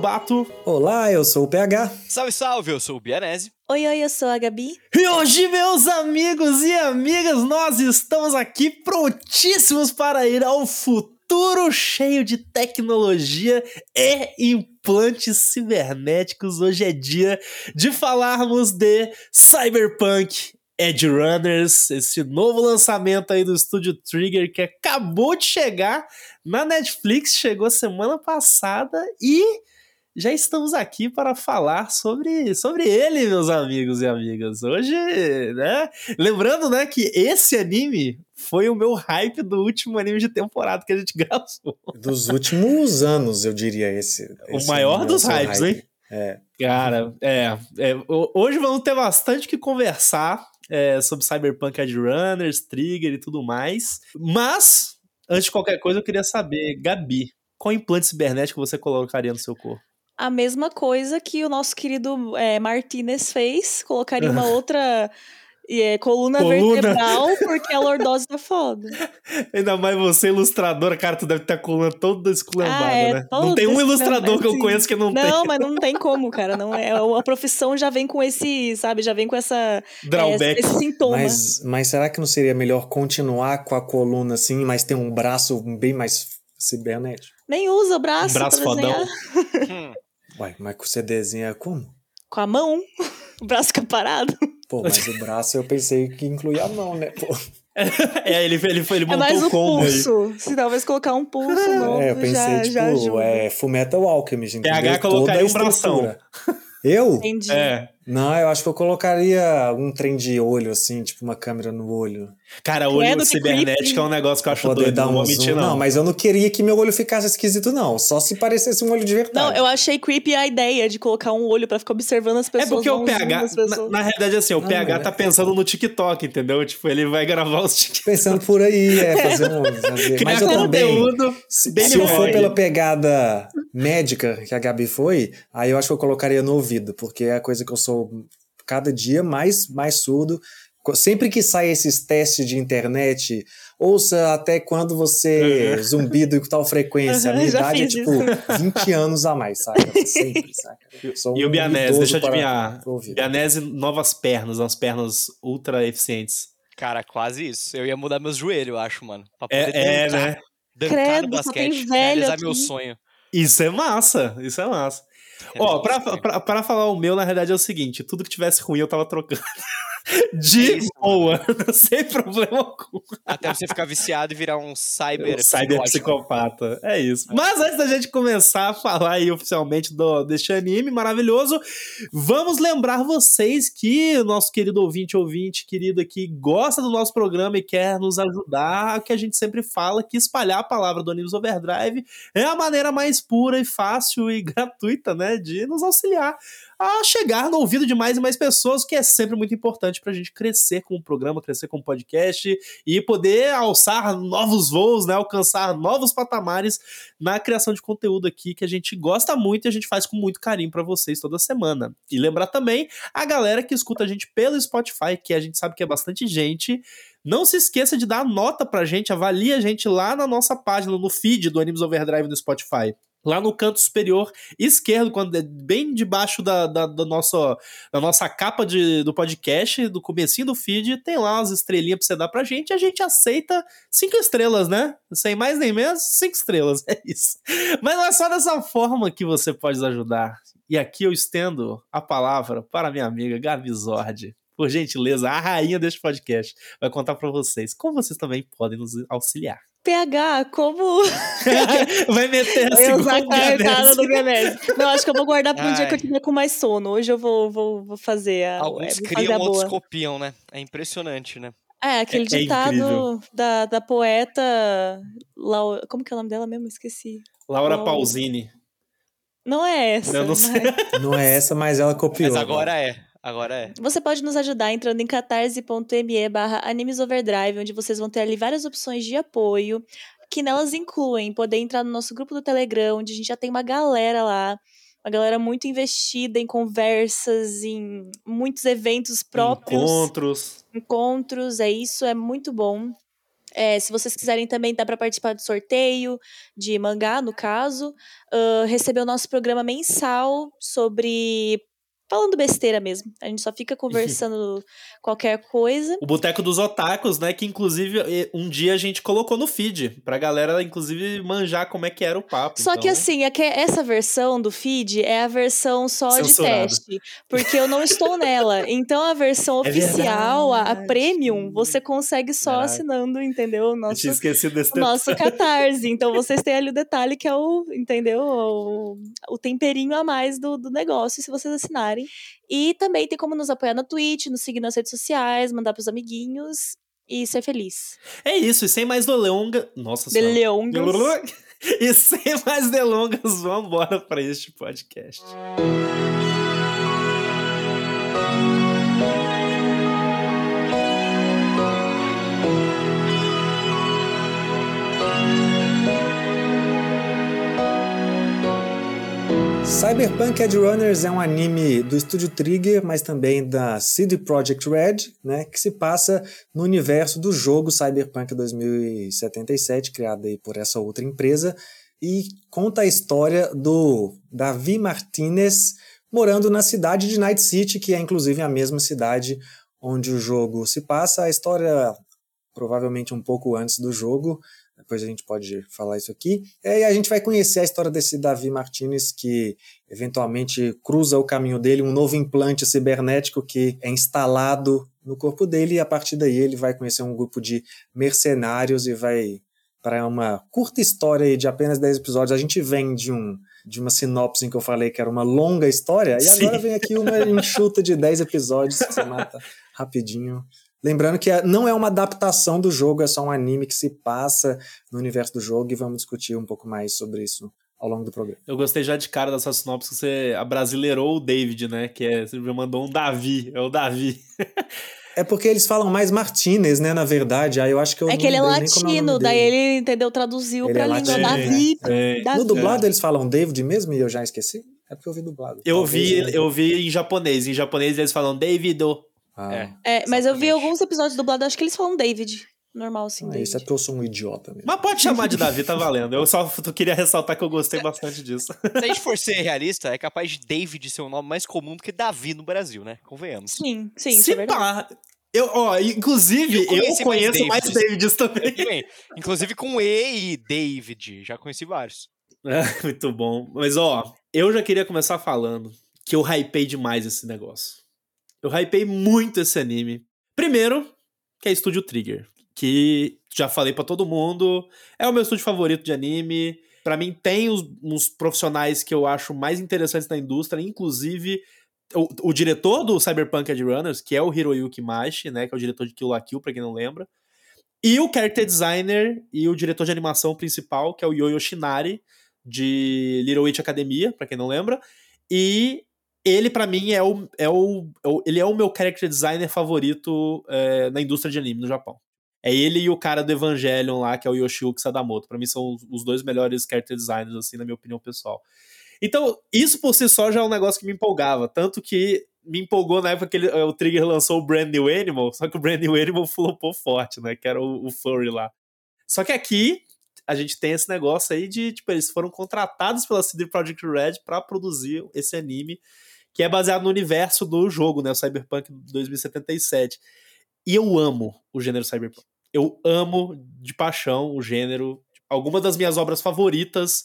Lobato. Olá, eu sou o PH. Salve, salve, eu sou o Bianese. Oi, oi, eu sou a Gabi. E hoje, meus amigos e amigas, nós estamos aqui prontíssimos para ir ao futuro cheio de tecnologia e implantes cibernéticos. Hoje é dia de falarmos de Cyberpunk Edge Runners, esse novo lançamento aí do estúdio Trigger que acabou de chegar na Netflix, chegou semana passada e já estamos aqui para falar sobre, sobre ele, meus amigos e amigas. Hoje, né? Lembrando, né, que esse anime foi o meu hype do último anime de temporada que a gente gravou. Dos últimos anos, eu diria esse. O esse maior dos hypes, hype. hein? É. Cara, é, é, ho- Hoje vamos ter bastante que conversar é, sobre Cyberpunk Runners, Trigger e tudo mais. Mas, antes de qualquer coisa, eu queria saber, Gabi, qual implante cibernético você colocaria no seu corpo? A mesma coisa que o nosso querido é, Martinez fez, colocaria uma outra é, coluna, Coluna. vertebral, porque a lordose tá foda. Ainda mais você, ilustradora, cara, tu deve ter a coluna toda esculambada, Ah, é, né? Não tem um ilustrador que eu conheço que não, Não, mas não tem como, cara. Não é, a profissão já vem com esse, sabe, já vem com essa tem drawback. é, esse sintoma. Mas, mas será que não seria melhor continuar com a coluna assim, mas ter um braço bem mais cibernético? Nem usa o braço, Um braço pra desenhar. fodão. Ué, mas você desenha como? Com a mão, o braço fica parado. Pô, mas o braço eu pensei que incluía a mão, né? Pô. É, ele, ele, foi- ele É montou mais o o combo aí. pulso. Se talvez colocar um pulso novo, É, eu pensei, já, tipo, já ajuda. é Fullmetal Alchemist, entendeu? PH colocaria um bração. Eu? Entendi. É. Não, eu acho que eu colocaria um trem de olho, assim, tipo uma câmera no olho. Cara, olho Credo, que cibernético é um negócio que eu acho Poder doido, dar não um vou zoom. mentir, não. mas eu não queria que meu olho ficasse esquisito, não. Só se parecesse um olho de verdade. Não, eu achei creepy a ideia de colocar um olho pra ficar observando as É pessoas. porque dar o PH, na, na realidade, assim, o Não, PH mas tá é- pensando no TikTok, entendeu? Tipo, ele vai gravar os TikTok. Pensando por aí, é, fazer um. Fazer. Mas eu também. conteúdo Se, bem se eu for pela pegada médica que a Gabi foi, aí eu acho que eu colocaria no ouvido, porque é a coisa que eu sou cada dia mais, mais surdo. Sempre que sai esses testes de internet, ouça até quando você Uhum. zumbido e com tal frequência. A minha idade é tipo 20 anos a mais, saca? Sempre, saca? Eu sou E o um Bianese, deixa eu adivinhar. Bianese, novas pernas, umas pernas ultra eficientes. cara, quase isso. Eu ia mudar meus joelhos, eu acho, mano. Pra É, poder é, né? dancar Credo, no só tem basquete, velho realizar aqui. meu sonho. Isso é massa, isso é massa. Ó, pra, pra, pra falar o meu, na realidade é o seguinte: tudo que tivesse ruim eu tava trocando. De É isso, boa, sem problema algum. Até você ficar viciado e virar um cyber. Um cyberpsicopata. É isso. Mas antes da gente começar a falar aí oficialmente do, deste anime maravilhoso, vamos lembrar vocês que o nosso querido ouvinte, ouvinte, querido aqui, gosta do nosso programa e quer nos ajudar, que a gente sempre fala que espalhar a palavra do Animes Overdrive é a maneira mais pura e fácil e gratuita, né, de nos auxiliar a chegar no ouvido de mais e mais pessoas, o que é sempre muito importante pra gente crescer com o programa, crescer com o podcast e poder alçar novos voos, né, alcançar novos patamares na criação de conteúdo aqui que a gente gosta muito e a gente faz com muito carinho pra vocês toda semana. E lembrar também a galera que escuta a gente pelo Spotify, que a gente sabe que é bastante gente. Não se esqueça de dar nota pra gente, avalie a gente lá na nossa página, no feed do Animes Overdrive no Spotify. Lá no canto superior esquerdo, quando é bem debaixo da, da, da nossa, da nossa capa de, do podcast, do comecinho do feed, tem lá umas estrelinhas pra você dar pra gente, a gente aceita cinco estrelas, né? Sem mais nem menos, cinco estrelas, é isso. Mas não é só dessa forma que você pode nos ajudar. E aqui eu estendo a palavra para minha amiga Gabi Zordi. Por gentileza, a rainha deste podcast vai contar pra vocês como vocês também podem nos auxiliar. PH, como vai meter a segunda cartada do? Não, acho que eu vou guardar pra um dia que eu tiver com mais sono. Hoje eu vou, vou, vou fazer a, Alguns é, criam, a outros boa. copiam, né? É impressionante, né? É, aquele É- é ditado incrível. da, da poeta. Lau... Como que é o nome dela mesmo? Esqueci. Laura Não. Pausini. Não é essa. Não sei. mas- Não é essa, mas ela copiou. Mas agora é. Agora é. Você pode nos ajudar entrando em catarse.me barra animesoverdrive, onde vocês vão ter ali várias opções de apoio, que nelas incluem poder entrar no nosso grupo do Telegram, onde a gente já tem uma galera lá, uma galera muito investida em conversas, em muitos eventos próprios, Encontros. encontros, é isso, é muito bom. É, se vocês quiserem também, dá para participar do sorteio de mangá, no caso. Uh, receber o nosso programa mensal sobre falando besteira mesmo. A gente só fica conversando qualquer coisa. O Boteco dos Otakus, né? Que inclusive um dia a gente colocou no feed, pra galera, inclusive, manjar como é que era o papo. Só então... que assim, é que essa versão do feed é a versão só Censurado. de teste. Porque eu não estou nela. Então a versão é oficial, a, a, premium, você consegue só Caraca. assinando, entendeu? Nosso, eu tinha esquecido desse Nosso catarse. Então vocês têm ali o detalhe que é o, entendeu? O, o temperinho a mais do, do negócio, se vocês assinarem. E também tem como nos apoiar no Twitch, nos seguir nas redes sociais, mandar pros amiguinhos e ser feliz. É isso, e sem mais delongas. Nossa senhora. Delongas. E sem mais delongas, vamos embora para este podcast. Cyberpunk Edge Runners é um anime do estúdio Trigger, mas também da CD Projekt Red, né, que se passa no universo do jogo Cyberpunk 2077, criado aí por essa outra empresa, e conta a história do Davi Martinez morando na cidade de Night City, que é inclusive a mesma cidade onde o jogo se passa. A história provavelmente um pouco antes do jogo, depois a gente pode falar isso aqui. É, e a gente vai conhecer a história desse Davi Martinez, que eventualmente cruza o caminho dele, um novo implante cibernético que é instalado no corpo dele, e a partir daí ele vai conhecer um grupo de mercenários e vai para uma curta história de apenas 10 episódios. A gente vem de um de uma sinopse em que eu falei que era uma longa história, e Sim. agora vem aqui uma enxuta de 10 episódios que você mata rapidinho. Lembrando que é, não é uma adaptação do jogo, é só um anime que se passa no universo do jogo e vamos discutir um pouco mais sobre isso ao longo do programa. Eu gostei já de cara dessa sinopse que você abrasileirou o David, né? Que é, você já mandou um Davi, é o Davi. É porque eles falam mais Martinez, né, na verdade. Aí eu acho que eu É que ele é, é latino, daí ele, entendeu, traduziu ele pra é língua Davi, é. Davi. No dublado eles falam David mesmo e eu já esqueci? É porque eu vi dublado. Eu vi, eu vi em japonês. Em japonês eles falam Davido. Ah, é, é mas eu vi alguns episódios dublados, acho que eles falam David. Normal, assim. Ah, isso é porque eu sou um idiota mesmo. Mas pode chamar de Davi, tá valendo. Eu só queria ressaltar que eu gostei bastante disso. Se a gente for ser realista, é capaz de David ser um nome mais comum do que Davi no Brasil, né? Convenhamos. Sim, sim, isso é. Pá. Eu, ó, inclusive, eu, eu conheço mais, mais Davids também. Inclusive com E e David, já conheci vários. É, muito bom. Mas, ó, eu já queria começar falando que eu hypei demais esse negócio. Eu hypei muito esse anime. Primeiro, que é Estúdio Trigger, que já falei para todo mundo, é o meu estúdio favorito de anime. Para mim tem os, uns profissionais que eu acho mais interessantes da indústria, inclusive o, o, diretor do Cyberpunk Edge Runners, que é o Hiroyuki Mashi, né, que é o diretor de Kill la Kill, pra quem não lembra. E o character designer e o diretor de animação principal, que é o Yo Yoshinari, de Little Witch Academia, pra quem não lembra. E ele para mim é o, é, o, é o, ele é o meu character designer favorito é, na indústria de anime no Japão. É ele e o cara do Evangelion lá, que é o Yoshiyuki Sadamoto. Para mim são os dois melhores character designers assim, na minha opinião pessoal. Então, isso por si só já é um negócio que me empolgava, tanto que me empolgou na época que ele, o Trigger lançou o Brand New Animal, só que o Brand New Animal flopou forte, né, que era o, o Furry lá. Só que aqui a gente tem esse negócio aí de, tipo, eles foram contratados pela CD Projekt Red para produzir esse anime que é baseado no universo do jogo, né? O Cyberpunk 2077. E eu amo o gênero Cyberpunk. Eu amo de paixão o gênero. Algumas das minhas obras favoritas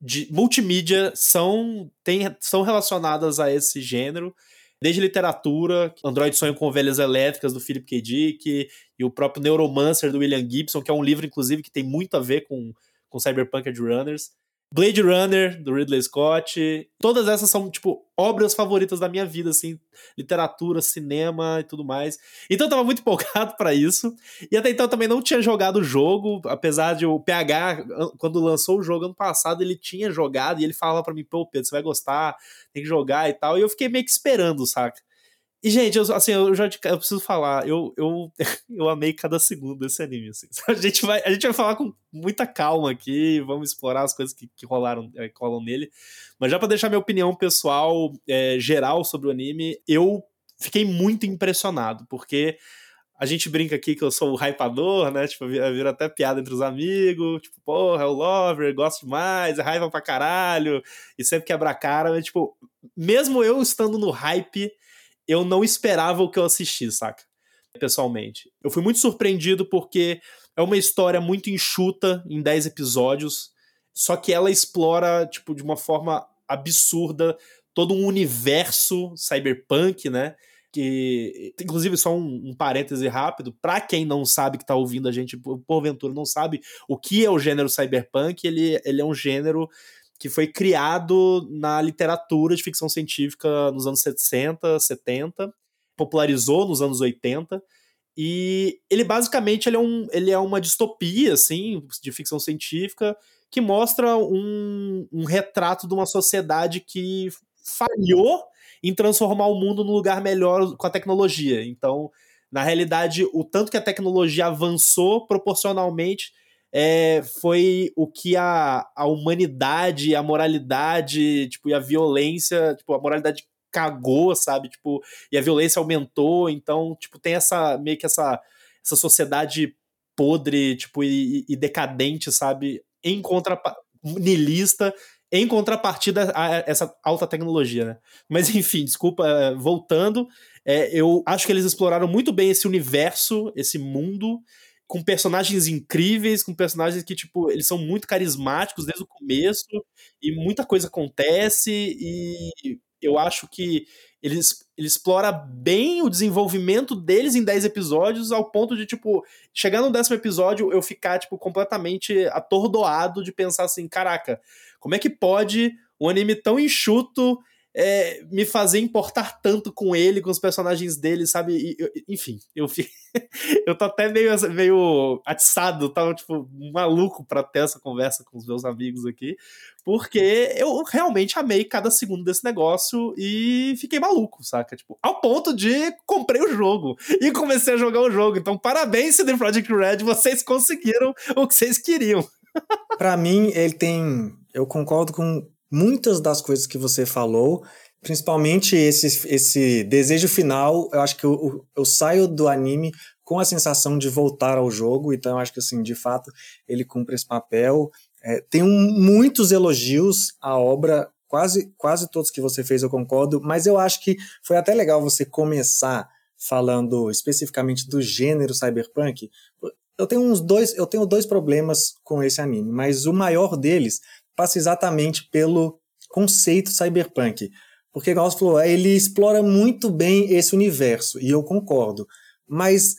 de multimídia são, tem, são relacionadas a esse gênero. Desde literatura, Android Sonho com Ovelhas Elétricas, do Philip K. Dick, e o próprio Neuromancer, do William Gibson, que é um livro, inclusive, que tem muito a ver com, com Cyberpunk Edge Runners. Blade Runner, do Ridley Scott. Todas essas são, tipo, obras favoritas da minha vida, assim, literatura, cinema e tudo mais. Então eu tava muito empolgado para isso. E até então também não tinha jogado o jogo, apesar de o PH, quando lançou o jogo ano passado, ele tinha jogado e ele falava para mim, pô, Pedro, você vai gostar, tem que jogar e tal. E eu fiquei meio que esperando, saca? E, gente, eu, assim, eu já eu preciso falar, eu, eu, eu amei cada segundo desse anime, assim. A gente, vai, a gente vai falar com muita calma aqui, vamos explorar as coisas que, que rolaram, é, que rolam nele. Mas já para deixar minha opinião pessoal, é, geral sobre o anime, eu fiquei muito impressionado, porque a gente brinca aqui que eu sou o hypador, né? Tipo, vira, vira até piada entre os amigos. Tipo, porra, é o Lover, gosto demais, é raiva pra caralho. E sempre quebra a cara. Mas, tipo, mesmo eu estando no hype, eu não esperava o que eu assisti, saca? Pessoalmente. Eu fui muito surpreendido porque é uma história muito enxuta em 10 episódios. Só que ela explora, tipo, de uma forma absurda todo um universo cyberpunk, né? que inclusive só um, um parêntese rápido para quem não sabe que está ouvindo a gente porventura não sabe o que é o gênero cyberpunk ele, ele é um gênero que foi criado na literatura de ficção científica nos anos 60, 70, popularizou nos anos 80 e ele basicamente ele é, um, ele é uma distopia assim de ficção científica que mostra um, um retrato de uma sociedade que falhou em transformar o mundo num lugar melhor com a tecnologia. Então, na realidade, o tanto que a tecnologia avançou proporcionalmente é, foi o que a, a humanidade, a moralidade, tipo, e a violência, tipo, a moralidade cagou, sabe? Tipo, e a violência aumentou, então, tipo, tem essa meio que essa essa sociedade podre, tipo, e, e decadente, sabe? Em contra nilista em contrapartida a essa alta tecnologia, né? Mas enfim, desculpa, é, voltando, é, eu acho que eles exploraram muito bem esse universo, esse mundo, com personagens incríveis, com personagens que, tipo, eles são muito carismáticos desde o começo, e muita coisa acontece, e eu acho que ele, ele explora bem o desenvolvimento deles em 10 episódios, ao ponto de, tipo, chegar no décimo episódio, eu ficar, tipo, completamente atordoado de pensar assim, caraca, como é que pode um anime tão enxuto é, me fazer importar tanto com ele, com os personagens dele, sabe? E, eu, enfim, eu eu tô até meio, meio atiçado, tava tipo maluco para ter essa conversa com os meus amigos aqui, porque eu realmente amei cada segundo desse negócio e fiquei maluco, saca? Tipo, ao ponto de comprei o jogo e comecei a jogar o jogo. Então, parabéns, CD Projekt Red, vocês conseguiram o que vocês queriam. para mim, ele tem, eu concordo com muitas das coisas que você falou, principalmente esse, esse desejo final. Eu acho que eu, eu saio do anime com a sensação de voltar ao jogo, então eu acho que, assim, de fato, ele cumpre esse papel. É, tem um, muitos elogios à obra, quase, quase todos que você fez eu concordo, mas eu acho que foi até legal você começar falando especificamente do gênero cyberpunk. Eu tenho uns dois, eu tenho dois problemas com esse anime, mas o maior deles passa exatamente pelo conceito cyberpunk. Porque, igual você falou, ele explora muito bem esse universo, e eu concordo. Mas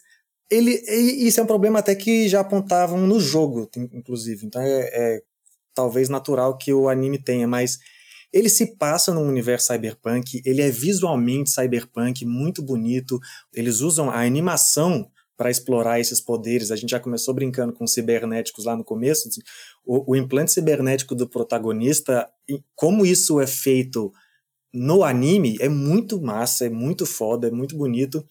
ele, isso é um problema até que já apontavam no jogo, inclusive. Então é, é talvez natural que o anime tenha, mas ele se passa num universo cyberpunk, ele é visualmente cyberpunk, muito bonito. Eles usam a animação para explorar esses poderes. A gente já começou brincando com cibernéticos lá no começo. O, o, implante cibernético do protagonista, como isso é feito no anime, é muito massa, é muito foda, é muito bonito.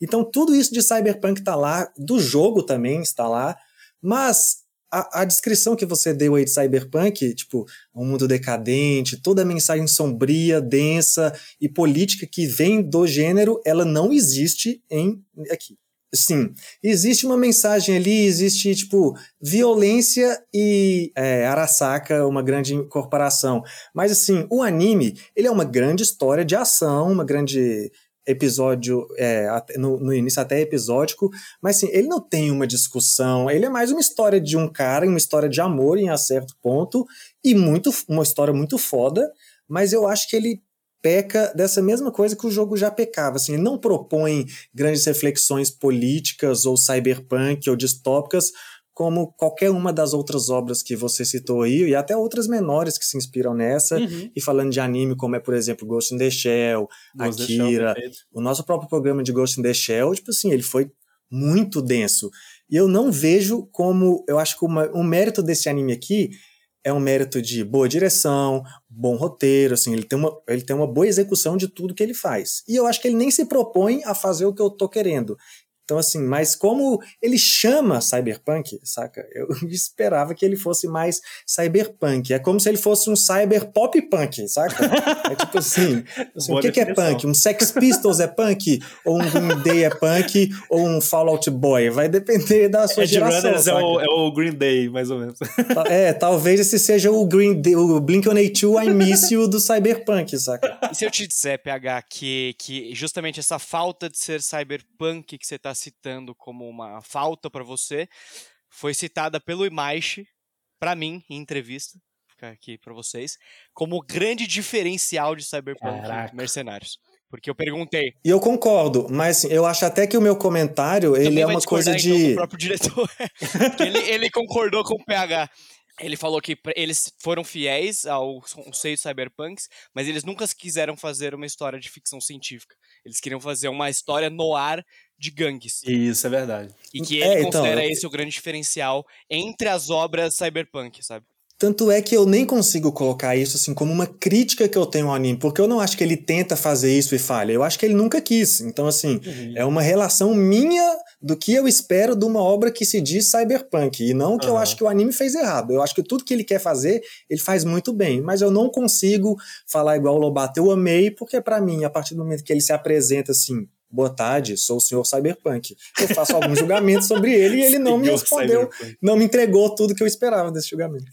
Então tudo isso de cyberpunk está lá, do jogo também está lá, mas a, a, descrição que você deu aí de cyberpunk, tipo, um mundo decadente, toda a mensagem sombria, densa e política que vem do gênero, ela não existe em aqui. Sim, existe uma mensagem ali, existe, tipo, violência e é, Arasaka, uma grande corporação. Mas, assim, o anime, ele é uma grande história de ação, uma grande episódio, é, no, no, início até episódico, mas assim, ele não tem uma discussão, ele é mais uma história de um cara, uma história de amor em a certo ponto, e muito uma história muito foda, mas eu acho que ele peca dessa mesma coisa que o jogo já pecava. Assim, ele não propõe grandes reflexões políticas ou cyberpunk ou distópicas como qualquer uma das outras obras que você citou aí, e até outras menores que se inspiram nessa, uhum. e falando de anime, como é, por exemplo, Ghost in the Shell, Ghost Akira, Shell, o nosso próprio programa de Ghost in the Shell, tipo assim, ele foi muito denso. E eu não vejo como, eu acho que uma, um mérito desse anime aqui é um mérito de boa direção, bom roteiro, assim, ele tem, uma, ele tem uma boa execução de tudo que ele faz. E eu acho que ele nem se propõe a fazer o que eu tô querendo. Então, assim, mas como ele chama cyberpunk, saca? Eu esperava que ele fosse mais cyberpunk. É como se ele fosse um cyber pop punk, saca? É tipo assim, assim o que, que, é punk? Um Sex Pistols é punk? Ou um Green Day é punk? Ou um Fallout Boy? Vai depender da sua Edge geração. Runners é o, é o, Green Day, mais ou menos. É, talvez esse seja o Green Day, o Blink-182 I Miss You do cyberpunk, saca? E se eu te disser, PH, que, que justamente essa falta de ser cyberpunk que você está citando como uma falta para você foi citada pelo Imaishi para mim em entrevista, ficar aqui para vocês, como grande diferencial de cyberpunk Caraca. mercenários. Porque eu perguntei. E eu concordo, mas eu acho até que o meu comentário ele é uma coisa então, de. do próprio diretor. ele, ele concordou com o PH. Ele falou que eles foram fiéis ao conceito cyberpunks, mas eles nunca quiseram fazer uma história de ficção científica. Eles queriam fazer uma história no ar de gangues. Isso é verdade. E que É, ele então, considera eu- esse o grande diferencial entre as obras cyberpunk, sabe? Tanto é que eu nem consigo colocar isso assim como uma crítica que eu tenho ao anime, porque eu não acho que ele tenta fazer isso e falha. Eu acho que ele nunca quis. Então, assim, é uma relação minha do que eu espero de uma obra que se diz cyberpunk. E não que eu Aham. acho que o anime fez errado. Eu acho que tudo que ele quer fazer, ele faz muito bem. Mas eu não consigo falar igual o Lobato. Eu amei, porque pra mim, a partir do momento que ele se apresenta assim. Boa tarde, sou o senhor Cyberpunk. Eu faço alguns julgamentos sobre ele e ele não me respondeu, Cyberpunk. não me entregou tudo que eu esperava desse julgamento.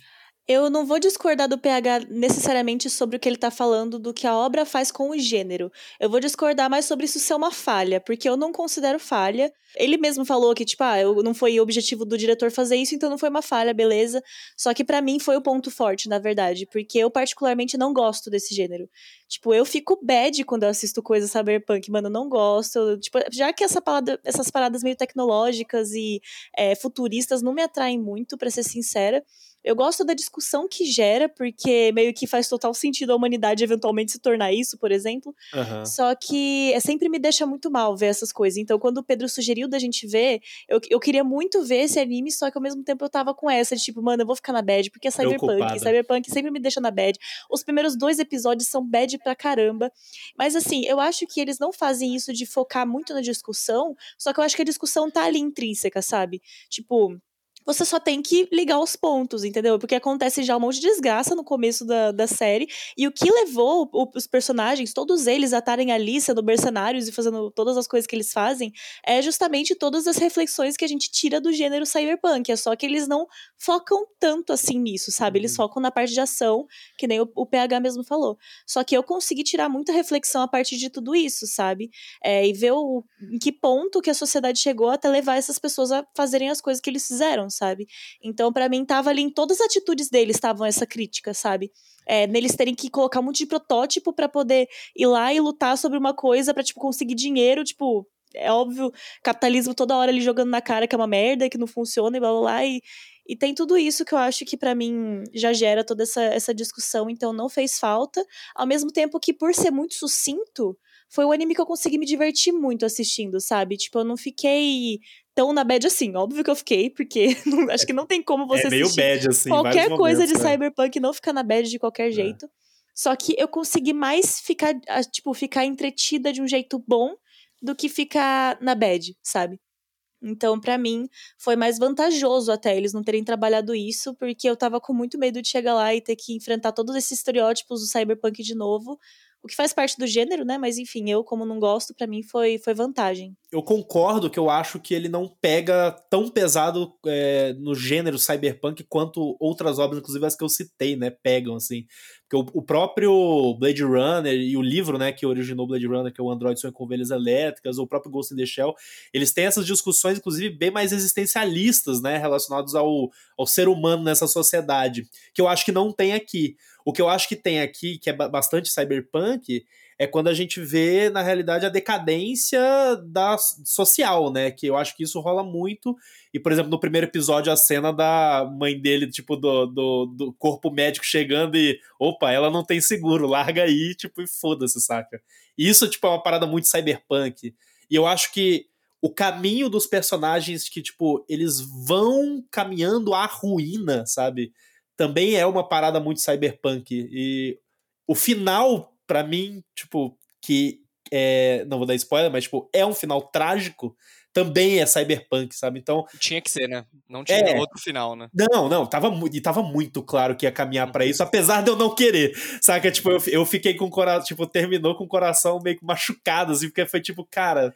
Eu não vou discordar do PH necessariamente sobre o que ele tá falando do que a obra faz com o gênero. Eu vou discordar mais sobre isso ser uma falha, porque eu não considero falha. Ele mesmo falou que, tipo, ah, não foi o objetivo do diretor fazer isso, então não foi uma falha, beleza. Só que pra mim foi o ponto forte, na verdade, porque eu particularmente não gosto desse gênero. Tipo, eu fico bad quando eu assisto coisa cyberpunk, mano, eu não gosto. Eu, Tipo, já que essa parada- essas paradas meio tecnológicas e é, futuristas não me atraem muito, pra ser sincera. Eu gosto da discussão que gera, porque meio que faz total sentido a humanidade eventualmente se tornar isso, por exemplo. Aham. Só que é, sempre me deixa muito mal ver essas coisas. Então, quando o Pedro sugeriu da gente ver, eu, eu queria muito ver esse anime, só que ao mesmo tempo eu tava com essa, de tipo, mano, eu vou ficar na bad, porque é cyberpunk. Cyberpunk sempre me deixa na bad. Os primeiros dois episódios são bad pra caramba. Mas assim, eu acho que eles não fazem isso de focar muito na discussão, só que eu acho que a discussão tá ali intrínseca, sabe? Tipo. Você só tem que ligar os pontos, entendeu? Porque acontece já um monte de desgraça no começo da, da série. E o que levou o- os personagens, todos eles, a estarem ali sendo mercenários e fazendo todas as coisas que eles fazem, é justamente todas as reflexões que a gente tira do gênero cyberpunk. É só que eles não focam tanto assim nisso, sabe? Eles focam na parte de ação, que nem o, o PH mesmo falou. Só que eu consegui tirar muita reflexão a partir de tudo isso, sabe? É, e ver o, em que ponto que a sociedade chegou até levar essas pessoas a fazerem as coisas que eles fizeram, sabe? Então, pra mim, tava ali em todas as atitudes deles, estavam essa crítica, sabe? É, neles terem que colocar um monte de protótipo pra poder ir lá e lutar sobre uma coisa pra, tipo, conseguir dinheiro, tipo. É óbvio, capitalismo toda hora ali jogando na cara que é uma merda, que não funciona e blá blá blá. E, e tem tudo isso que eu acho que pra mim já gera toda essa, essa discussão, então não fez falta. Ao mesmo tempo que, por ser muito sucinto, foi um anime que eu consegui me divertir muito assistindo, sabe? Tipo, eu não fiquei tão na bad assim. Óbvio que eu fiquei, porque não- acho que não tem como você é meio assistir bad, assim. qualquer coisa de momentos, né? cyberpunk não ficar na bad de qualquer jeito. Só que eu consegui mais ficar, tipo, ficar entretida de um jeito bom do que ficar na bad, sabe? Então, pra mim, foi mais vantajoso até eles não terem trabalhado isso, porque eu tava com muito medo de chegar lá e ter que enfrentar todos esses estereótipos do cyberpunk de novo. O que faz parte do gênero, né? Mas enfim, eu, como não gosto, pra mim foi, foi vantagem. eu concordo que eu acho que ele não pega tão pesado é, no gênero cyberpunk quanto outras obras, inclusive as que eu citei, né, pegam, assim. Porque o, o próprio Blade Runner e o livro, né, que originou Blade Runner, que é o Android Sonha com Elétricas, ou o próprio Ghost in the Shell, eles têm essas discussões, inclusive, bem mais existencialistas, né, relacionados ao, ao ser humano nessa sociedade, que eu acho que não tem aqui. O que eu acho que tem aqui, que é ba- bastante cyberpunk, é quando a gente vê, na realidade, a decadência da social, né? Que eu acho que isso rola muito. E, por exemplo, no primeiro episódio, a cena da mãe dele, tipo, do, do, do corpo médico chegando e. Opa, ela não tem seguro, larga aí, tipo, e foda-se, saca? Isso, tipo, é uma parada muito cyberpunk. E eu acho que o caminho dos personagens que, tipo, eles vão caminhando à ruína, sabe? Também é uma parada muito cyberpunk. E o final, pra mim, tipo, que é, não vou dar spoiler, mas tipo, é um final trágico, também é cyberpunk, sabe? Então. Tinha que ser, né? Não tinha é, outro final, né? Não, não, tava, e tava muito claro que ia caminhar para isso, apesar de eu não querer. Saca? Tipo, eu, eu fiquei com o coração, tipo, terminou com o coração meio que machucado, assim, porque foi tipo, cara.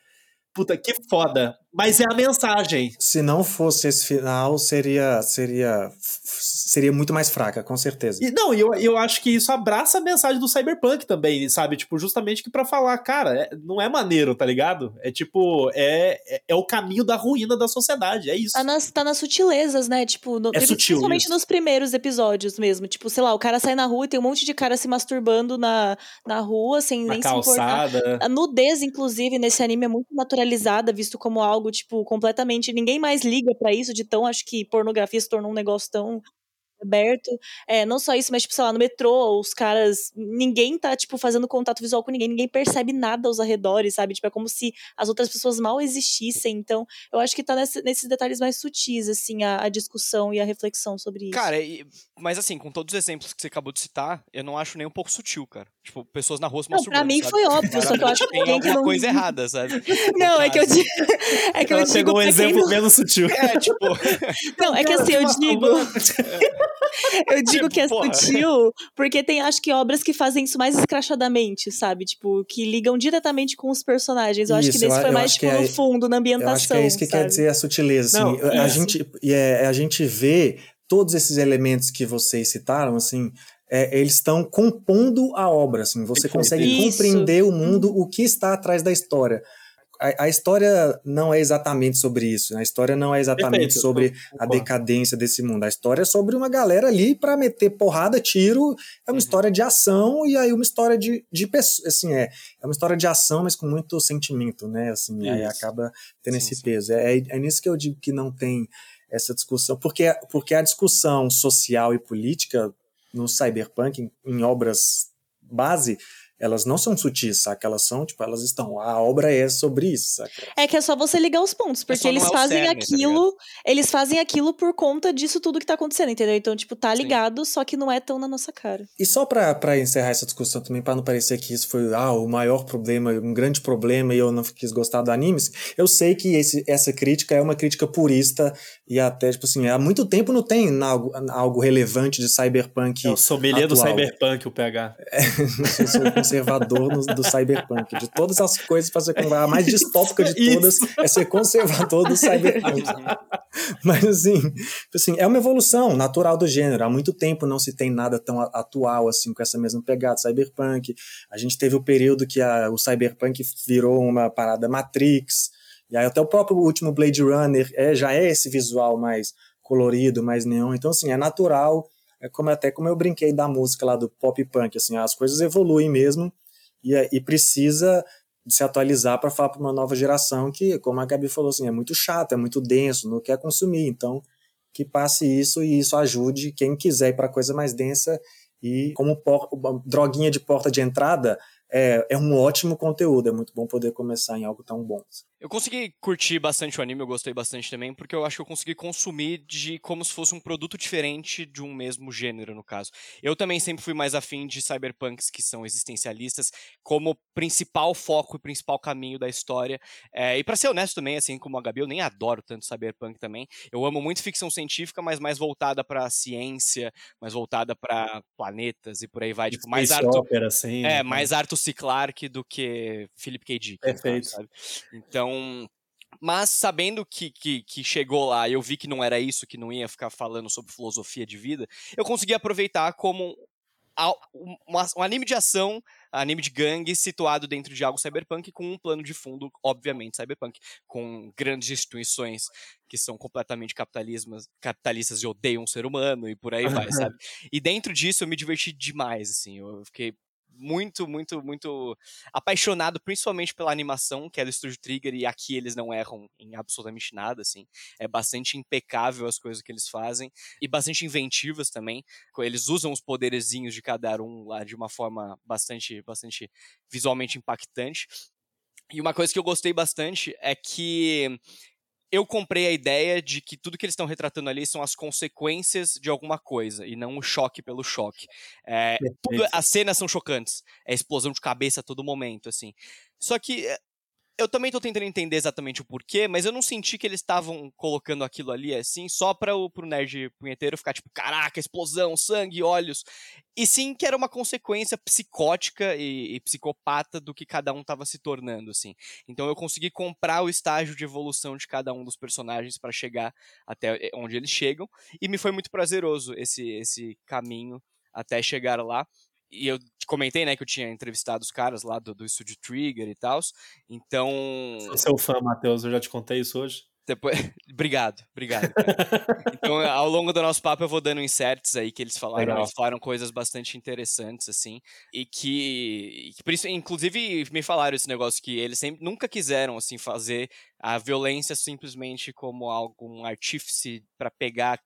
Puta, que foda. Mas é a mensagem. Se não fosse esse final, seria seria seria muito mais fraca, com certeza. E, não, eu, eu acho que isso abraça a mensagem do Cyberpunk também, sabe? Tipo, justamente que para falar, cara, é, não é maneiro, tá ligado? É tipo, é, é, é, o caminho da ruína da sociedade, é isso. Tá nas, tá nas sutilezas, né? Tipo, no, é sutil, principalmente isso. nos primeiros episódios mesmo. Tipo, sei lá, o cara sai na rua e tem um monte de cara se masturbando na, na rua, sem na nem calçada. se importar. A nudez, inclusive, nesse anime é muito naturalizada, visto como algo, tipo, completamente. Ninguém mais liga para isso, de tão. Acho que pornografia se tornou um negócio tão aberto. É, não só isso, mas, tipo, sei lá, no metrô, os caras. Ninguém tá, tipo, fazendo contato visual com ninguém, ninguém percebe nada aos arredores, sabe? Tipo, é como se as outras pessoas mal existissem. Então, eu acho que tá nesse, nesses detalhes mais sutis, assim, a, a, discussão e a reflexão sobre isso. Cara, e, mas assim, com todos os exemplos que você acabou de citar, eu não acho nem um pouco sutil, cara. Tipo, pessoas na rua se Não, pra mim sabe? foi óbvio, só que eu acho que tem alguma não... coisa errada, sabe? Não, é que eu digo. É que Ela eu digo. pegou um exemplo não... menos sutil. É, tipo. Não, é que assim, eu digo. eu digo que é Porra. sutil porque tem, acho que, obras que fazem isso mais escrachadamente, sabe? Tipo, que ligam diretamente com os personagens. Eu acho que Isso, nesse eu- foi eu mais, tipo, que no é- fundo, na Eu ambientação. acho que é isso que sabe? quer dizer a sutileza. Assim, Não, a, isso. gente, e é, a gente vê todos esses elementos que vocês citaram, assim, é, eles estão compondo a obra. Assim, você consegue Isso. compreender o mundo, o que está atrás da história. A, a história não é exatamente sobre isso. né? A história não é exatamente Perfeito, sobre a decadência desse mundo. A história é sobre uma galera ali para meter porrada, tiro. É uma Uhum. história de ação e aí uma história de, de pessoas. Assim, é, é uma história de ação, mas com muito sentimento, né? Assim, aí Isso. acaba tendo Sim, esse sim. peso. É, é, é nisso que eu digo que não tem essa discussão, porque, porque a discussão social e política no cyberpunk, em, em obras base, elas não são sutis, saca? Elas são, tipo, elas estão. A obra é sobre isso, saca? É que é só você ligar os pontos, porque não eles é o fazem cerne, tá aquilo, eles fazem aquilo por conta disso tudo que tá acontecendo, entendeu? Então, tipo, tá Sim. ligado, só que não é tão na nossa cara. E só pra pra encerrar essa discussão também, pra não parecer que isso foi ah, o maior problema, um grande problema e eu não quis gostar do anime, eu sei que esse, essa crítica é uma crítica purista e até, tipo assim, há muito tempo não tem algo, algo relevante de cyberpunk. É o sommelier do atual. Cyberpunk, o PH. Eu sou o conservador no- do cyberpunk. De todas as coisas pra ser a mais distópica de todas é ser conservador do cyberpunk. Mas assim, assim, é uma evolução natural do gênero. Há muito tempo não se tem nada tão atual assim com essa mesma pegada cyberpunk. A gente teve o período que a- o cyberpunk virou uma parada Matrix. E aí até o próprio último Blade Runner é, já é esse visual mais colorido, mais neon. Então assim, é natural. É como até como eu brinquei da música lá do pop punk, assim, as coisas evoluem mesmo e, é- e precisa se atualizar para falar para uma nova geração que, como a Gabi falou, assim, é muito chato, é muito denso, não quer consumir. Então, que passe isso e isso ajude quem quiser ir para coisa mais densa e como por- droguinha de porta de entrada é, é um ótimo conteúdo, é muito bom poder começar em algo tão bom. Eu consegui curtir bastante o anime, eu gostei bastante também, porque eu acho que eu consegui consumir de como se fosse um produto diferente de um mesmo gênero, no caso. Eu também sempre fui mais afim de cyberpunks que são existencialistas como principal foco e principal caminho da história. É, e pra ser honesto também, assim como a Gabi, eu nem adoro tanto cyberpunk também. Eu amo muito ficção científica, mas mais voltada pra ciência, mais voltada pra planetas e por aí vai. Tipo, mais Space Arthur, Opera, assim. é, mais Arthur C. Clarke do que Philip K. Dick. caso, Perfeito. Então, mas sabendo que, que, que chegou lá e eu vi que não era isso, que não ia ficar falando sobre filosofia de vida, eu consegui aproveitar como um, um anime de ação, anime de gangue situado dentro de algo cyberpunk com um plano de fundo, obviamente, cyberpunk, com grandes instituições que são completamente capitalismas, capitalistas e odeiam o ser humano e por aí vai, sabe? E dentro disso eu me diverti demais, assim, eu fiquei muito, muito, muito apaixonado, principalmente pela animação, que é do Estúdio Trigger, e aqui eles não erram em absolutamente nada, assim. É bastante impecável as coisas que eles fazem, e bastante inventivas também. Eles usam os poderezinhos de cada um lá de uma forma bastante, bastante visualmente impactante. E uma coisa que eu gostei bastante é que eu comprei a ideia de que tudo que eles estão retratando ali são as consequências de alguma coisa e não o choque pelo choque. É, tudo- as cenas são chocantes, é explosão de cabeça a todo momento, assim. Só que é, eu também tô tentando entender exatamente o porquê, mas eu não senti que eles estavam colocando aquilo ali assim só para o pro nerd punheteiro ficar tipo, caraca, explosão, sangue, olhos. E sim que era uma consequência psicótica e, e psicopata do que cada um tava se tornando, assim. Então eu consegui comprar o estágio de evolução de cada um dos personagens para chegar até eh, onde eles chegam, e me foi muito prazeroso esse, esse caminho até chegar lá e eu comentei, né, que eu tinha entrevistado os caras lá do, do estúdio Trigger e tal. Então. Sou seu fã, Matheus, eu já te contei isso hoje. Depois... obrigado, obrigado. então, ao longo do nosso papo, eu vou dando inserts aí que eles falaram. Legal. Eles falaram coisas bastante interessantes, assim. E que, que por isso, inclusive, me falaram esse negócio que eles sempre nunca quiseram, assim, fazer a violência simplesmente como algo, um artífice para pegar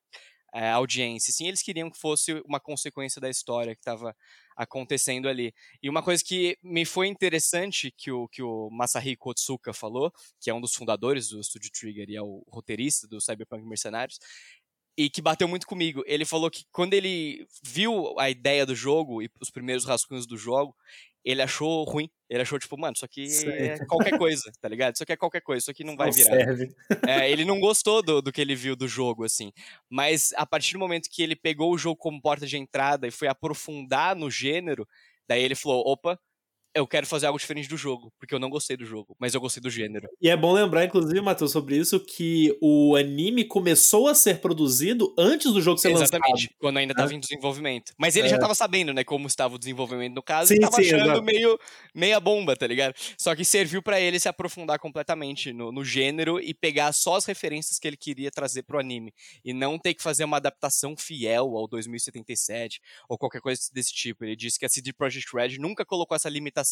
é, audiência. Sim, eles queriam que fosse uma consequência da história que estava acontecendo ali. E uma coisa que me foi interessante que o, que o Masahiko Otsuka falou, que é um dos fundadores do Studio Trigger e é o roteirista do Cyberpunk Mercenários, e que bateu muito comigo. Ele falou que quando ele viu a ideia do jogo e os primeiros rascunhos do jogo, ele achou ruim. Ele achou, tipo, mano, isso aqui é qualquer coisa, tá ligado? Isso aqui é qualquer coisa, isso aqui não vai não virar. Serve. É, ele não gostou do, do que ele viu do jogo, assim. Mas a partir do momento que ele pegou o jogo como porta de entrada e foi aprofundar no gênero, daí ele falou: opa, eu quero fazer algo diferente do jogo, porque eu não gostei do jogo, mas eu gostei do gênero. E é bom lembrar, inclusive, Matheus, sobre isso, que o anime começou a ser produzido antes do jogo ser Exatamente, lançado. Exatamente, quando ainda estava é. em desenvolvimento. Mas ele é. já estava sabendo, né, como estava o desenvolvimento no caso, sim, e tava sim, achando meio meia bomba, tá ligado? Só que serviu para ele se aprofundar completamente no, no, gênero e pegar só as referências que ele queria trazer pro anime. E não ter que fazer uma adaptação fiel ao 2077 ou qualquer coisa desse tipo. Ele disse que a CD Projekt Red nunca colocou essa limitação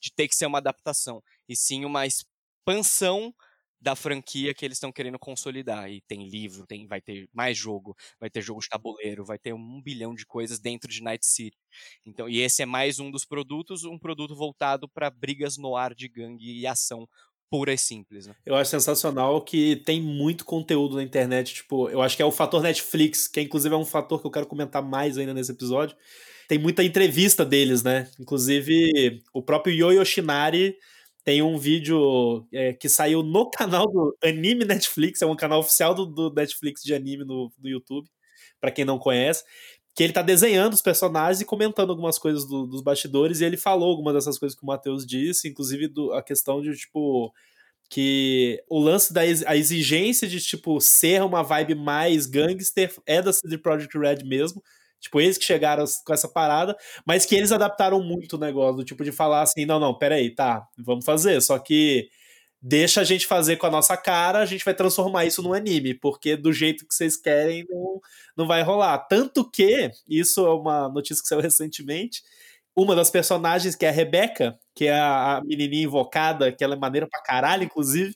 de ter que ser uma adaptação, e sim uma expansão da franquia que eles estão querendo consolidar. E tem livro, tem, vai ter mais jogo, vai ter jogo de tabuleiro, vai ter um bilhão de coisas dentro de Night City. Então, e esse é mais um dos produtos, um produto voltado para brigas no ar de gangue e ação pura e simples. Né? Eu acho sensacional que tem muito conteúdo na internet. Tipo, eu acho que é o fator Netflix, que inclusive é um fator que eu quero comentar mais ainda nesse episódio tem muita entrevista deles, né? Inclusive, o próprio Yo Yoshinari tem um vídeo é, que saiu no canal do Anime Netflix, é um canal oficial do, do Netflix de anime no, no YouTube, para quem não conhece, que ele tá desenhando os personagens e comentando algumas coisas do, dos bastidores, e ele falou algumas dessas coisas que o Matheus disse, inclusive do, a questão de, tipo, que o lance da a exigência de, tipo, ser uma vibe mais gangster é da CD Projekt Red mesmo, Tipo, eles que chegaram com essa parada, mas que eles adaptaram muito o negócio, do tipo de falar assim, não, não, peraí, tá, vamos fazer, só que deixa a gente fazer com a nossa cara, a gente vai transformar isso num anime, porque do jeito que vocês querem não, não vai rolar. Tanto que, isso é uma notícia que saiu recentemente, uma das personagens, que é a Rebecca, que é a menininha invocada, que ela é maneira pra caralho, inclusive,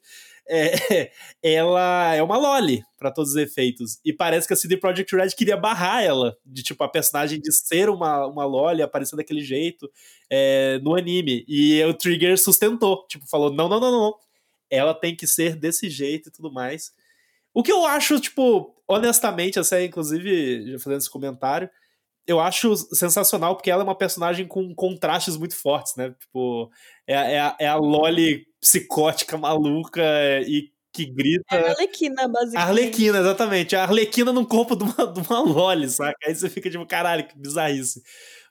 é, ela é uma loli para todos os efeitos. E parece que a CD Projekt Red queria barrar ela, de tipo, a personagem de ser uma, uma loli, aparecer daquele jeito é, no anime. E o Trigger sustentou, tipo, falou: não, não, não, não. Ela tem que ser desse jeito e tudo mais. O que eu acho, tipo, honestamente, assim, inclusive, fazendo esse comentário, eu acho sensacional porque ela é uma personagem com contrastes muito fortes, né? Tipo, é, é, é a Loli psicótica, maluca e que grita. É a Arlequina, basicamente. A Arlequina, exatamente. A Arlequina no corpo de uma, de uma Loli, saca? Aí você fica tipo, caralho, que bizarrice.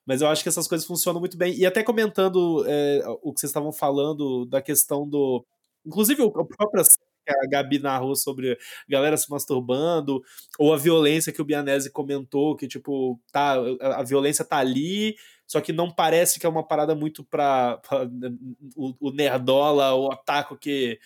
Mas eu acho que essas coisas funcionam muito bem. E até comentando é, o que vocês estavam falando da questão do. Inclusive, o próprio que a Gabi narrou sobre galera se masturbando, ou a violência que o Bianese comentou, que, tipo, tá, a violência tá ali, só que não parece que é uma parada muito pra o, o nerdola, o ataco que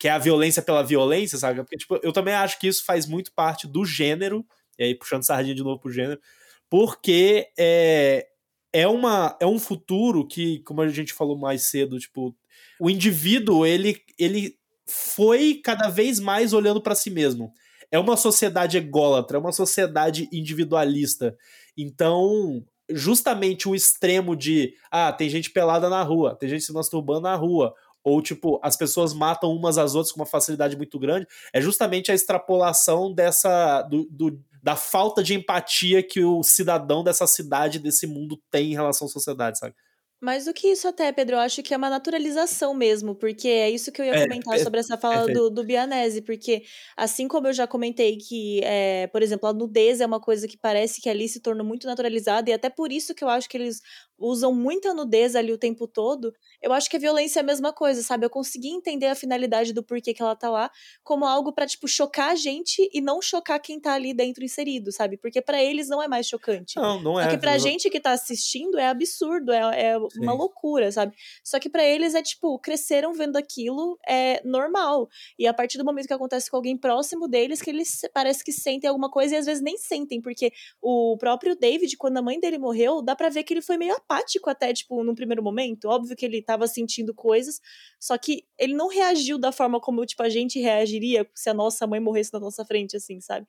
que é a violência pela violência, sabe? Porque, tipo, eu também acho que isso faz muito parte do gênero, e aí puxando sardinha de novo pro gênero, porque é, é, uma, é um futuro que, como a gente falou mais cedo, tipo, o indivíduo, ele, ele foi cada vez mais olhando para si mesmo. É uma sociedade ególatra, é uma sociedade individualista. Então, justamente o extremo de ah, tem gente pelada na rua, tem gente se masturbando na rua, ou tipo, as pessoas matam umas às outras com uma facilidade muito grande, é justamente a extrapolação dessa do, do, da falta de empatia que o cidadão dessa cidade, desse mundo tem em relação à sociedade, sabe? Mais do que isso até, Pedro, eu acho que é uma naturalização mesmo, porque é isso que eu ia É, comentar é, sobre essa fala perfeito. do, do Bianese, porque assim como eu já comentei que, é, por exemplo, a nudez é uma coisa que parece que ali se tornou muito naturalizada, e até por isso que eu acho que eles usam muita nudez ali o tempo todo, eu acho que a violência é a mesma coisa, sabe? Eu consegui entender a finalidade do porquê que ela tá lá como algo pra, tipo, chocar a gente e não chocar quem tá ali dentro inserido, sabe? Porque pra eles não é mais chocante. Não, não é. Só que pra não- gente que tá assistindo é absurdo, é, é uma loucura, sabe? Só que pra eles é tipo, cresceram vendo aquilo, é normal. E a partir do momento que acontece com alguém próximo deles, que eles parece que sentem alguma coisa e às vezes nem sentem, porque o próprio David, quando a mãe dele morreu, dá pra ver que ele foi meio apático até, tipo, num primeiro momento. Óbvio que ele tava sentindo coisas, só que ele não reagiu da forma como, tipo, a gente reagiria se a nossa mãe morresse na nossa frente, assim, sabe?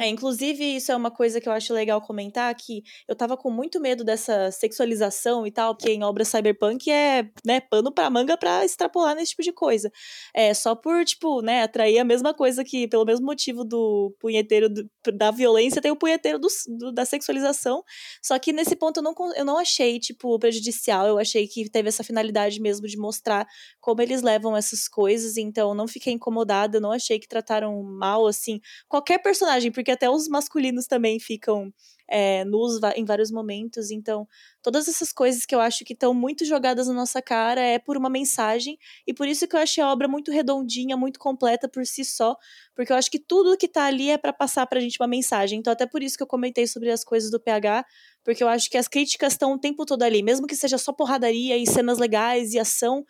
É, inclusive, isso é uma coisa que eu acho legal comentar, que eu tava com muito medo dessa sexualização e tal, porque em obras cyberpunk é, né, pano pra manga pra extrapolar nesse tipo de coisa. É, só por, tipo, né, atrair a mesma coisa que, pelo mesmo motivo do punheteiro do- da violência, tem o punheteiro do- do- da sexualização. Só que nesse ponto eu não, eu não achei, tipo, prejudicial, eu achei que teve essa finalidade mesmo de mostrar como eles levam essas coisas, então não fiquei incomodada, não achei que trataram mal, assim, qualquer personagem, porque até os masculinos também ficam é, nus em vários momentos. Então, todas essas coisas que eu acho que estão muito jogadas na nossa cara é por uma mensagem, e por isso que eu achei a obra muito redondinha, muito completa por si só, porque eu acho que tudo que tá ali é para passar pra gente uma mensagem. Então, até por isso que eu comentei sobre as coisas do PH, porque eu acho que as críticas estão o tempo todo ali, mesmo que seja só porradaria e cenas legais e ação.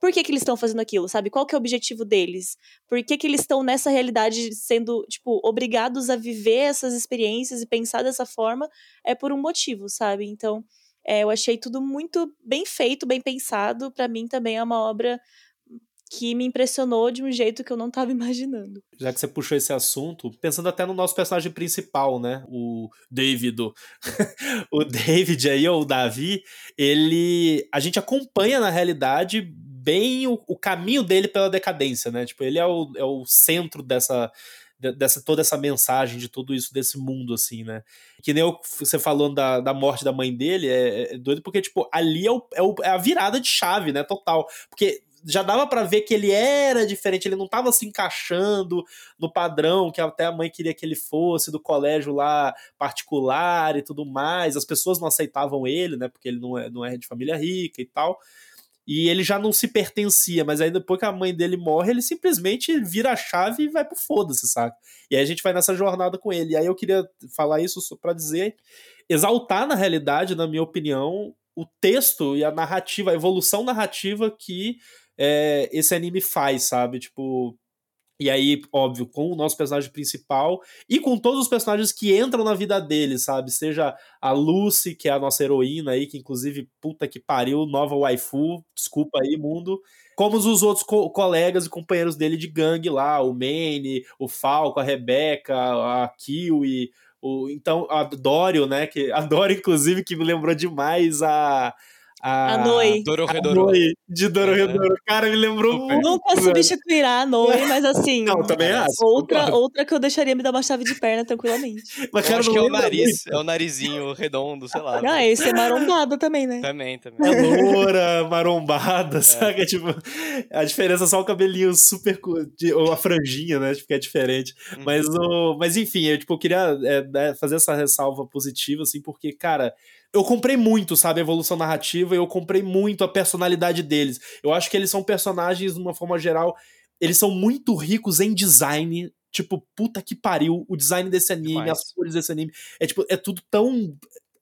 Por que, que eles estão fazendo aquilo, sabe? Qual que é o objetivo deles? Por que, que eles estão nessa realidade sendo, tipo, obrigados a viver essas experiências e pensar dessa forma? É por um motivo, sabe? Então, é, eu achei tudo muito bem feito, bem pensado. Pra mim também é uma obra que me impressionou de um jeito que eu não tava imaginando. Já que você puxou esse assunto, pensando até no nosso personagem principal, né? O David. o David aí, ou o Davi, ele. A gente acompanha, na realidade, bem o, o caminho dele pela decadência, né? Tipo, ele é o, é o centro dessa. de- Dessa, toda essa mensagem de tudo isso, desse mundo, assim, né? Que nem eu- você falando da, da morte da mãe dele, é, é doido porque, tipo, ali é, o, é, o- é a virada de chave, né? Total. Porque já dava pra ver que ele era diferente, ele não tava se encaixando no padrão que até a mãe queria que ele fosse, do colégio lá particular e tudo mais. As pessoas não aceitavam ele, né? Porque ele não é, não é de família rica e tal. E ele já não se pertencia, mas aí depois que a mãe dele morre, ele simplesmente vira a chave e vai pro foda-se, saca? E aí a gente vai nessa jornada com ele. E aí eu queria falar isso só pra dizer, exaltar na realidade, na minha opinião, o texto e a narrativa, a evolução narrativa que é, esse anime faz, sabe? Tipo. E aí, óbvio, com o nosso personagem principal e com todos os personagens que entram na vida dele, sabe? Seja a Lucy, que é a nossa heroína aí, que inclusive, puta que pariu, nova waifu, desculpa aí, mundo. Como os outros co colegas e companheiros dele de gangue lá, o Manny, o Falco, a Rebeca, a Kiwi, o, então, a Dorio, né? Que, a Dorio, inclusive, que me lembrou demais a. A Noi. Dororedoro. Noi de Dororedoro. Cara, me lembrou Super. muito. Nunca substituirá a Noi, mas assim. Não, também acho. Outra, concordo. outra que eu deixaria me dar uma chave de perna tranquilamente. Mas, Eu cara, acho não que é o nariz, é o narizinho redondo, sei lá. Ah, esse é marombado também, né? Também, também. É loura, marombada, sabe? Tipo, a diferença é só o cabelinho super. ou a franjinha, né? Tipo, que é diferente. Uhum. Mas, o, mas enfim, eu, tipo, eu queria é, né, fazer essa ressalva positiva, assim, porque, cara, eu comprei muito, sabe, a evolução narrativa, e eu comprei muito a personalidade deles. Eu acho que eles são personagens, de uma forma geral, eles são muito ricos em design. Tipo, puta que pariu, o design desse anime, Demais. as cores desse anime. É tipo, é tudo tão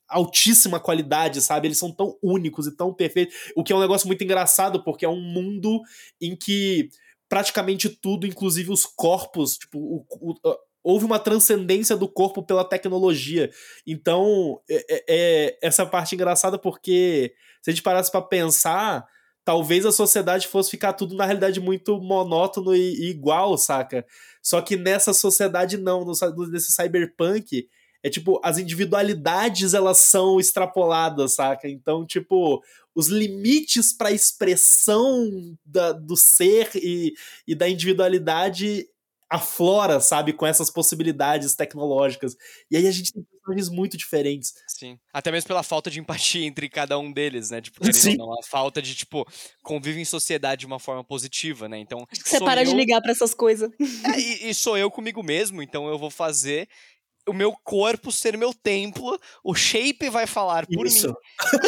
altíssima qualidade, sabe? Eles são tão únicos e tão perfeitos. O que é um negócio muito engraçado, porque é um mundo em que praticamente tudo, inclusive os corpos, tipo, o, o- houve uma transcendência do corpo pela tecnologia. Então, é, é- é essa parte engraçada porque se a gente parasse pra pensar, talvez a sociedade fosse ficar tudo na realidade muito monótono e, e igual, saca? Só que nessa sociedade não, no, nesse cyberpunk, é tipo, as individualidades elas são extrapoladas, saca? Então, tipo, os limites para expressão da, do ser e, e da individualidade aflora, sabe, com essas possibilidades tecnológicas. E aí a gente tem personagens muito diferentes. Sim. Até mesmo pela falta de empatia entre cada um deles, né? Tipo, Sim. não, a falta de, tipo, convive em sociedade de uma forma positiva, né? Então. Acho que você para eu... de ligar para essas coisas. É, e, e sou eu comigo mesmo, então eu vou fazer o meu corpo ser meu templo, o shape vai falar por Isso. mim.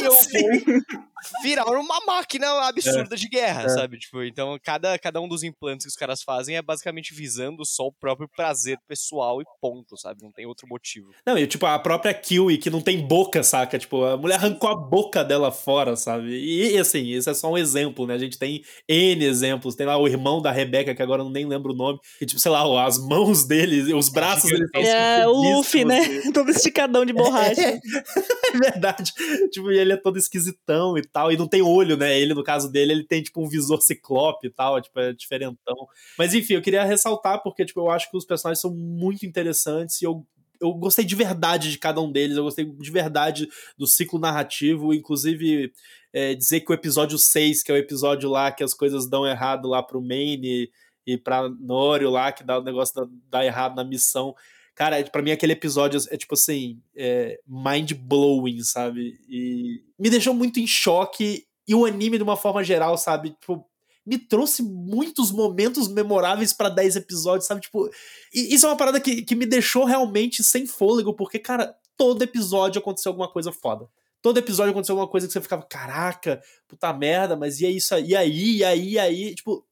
E eu vou virar uma máquina absurda é. de guerra, é. sabe? Tipo, então cada, cada um dos implantes que os caras fazem é basicamente visando só o próprio prazer pessoal e ponto, sabe? Não tem outro motivo. Não, e tipo, a própria Kiwi que não tem boca, saca? Tipo, a mulher arrancou a boca dela fora, sabe? E, e assim, isso é só um exemplo, né? A gente tem N exemplos. Tem lá o irmão da Rebeca, que agora eu nem lembro o nome, que tipo, sei lá, as mãos dele, os braços dele é, o Luffy, né? Todo esticadão de borracha. É, é verdade. Tipo, e ele é todo esquisitão e tal, e não tem olho, né? Ele, no caso dele, ele tem, tipo, um visor ciclope e tal, tipo, é diferentão. Mas, enfim, eu queria ressaltar, porque, tipo, eu acho que os personagens são muito interessantes e eu eu gostei de verdade de cada um deles, eu gostei de verdade do ciclo narrativo, inclusive é, dizer que o episódio 6, que é o episódio lá que as coisas dão errado lá pro Maine e pra Norio lá, que dá o negócio da, dá errado na missão, Cara, para mim aquele episódio é tipo assim, é mind blowing, sabe? E me deixou muito em choque e o anime de uma forma geral, sabe? Tipo, me trouxe muitos momentos memoráveis para 10 episódios, sabe? Tipo, isso é uma parada que, que me deixou realmente sem fôlego, porque, cara, todo episódio aconteceu alguma coisa foda. Todo episódio aconteceu alguma coisa que você ficava, caraca, puta merda, mas e aí, isso aí, e aí, e aí, e aí, tipo,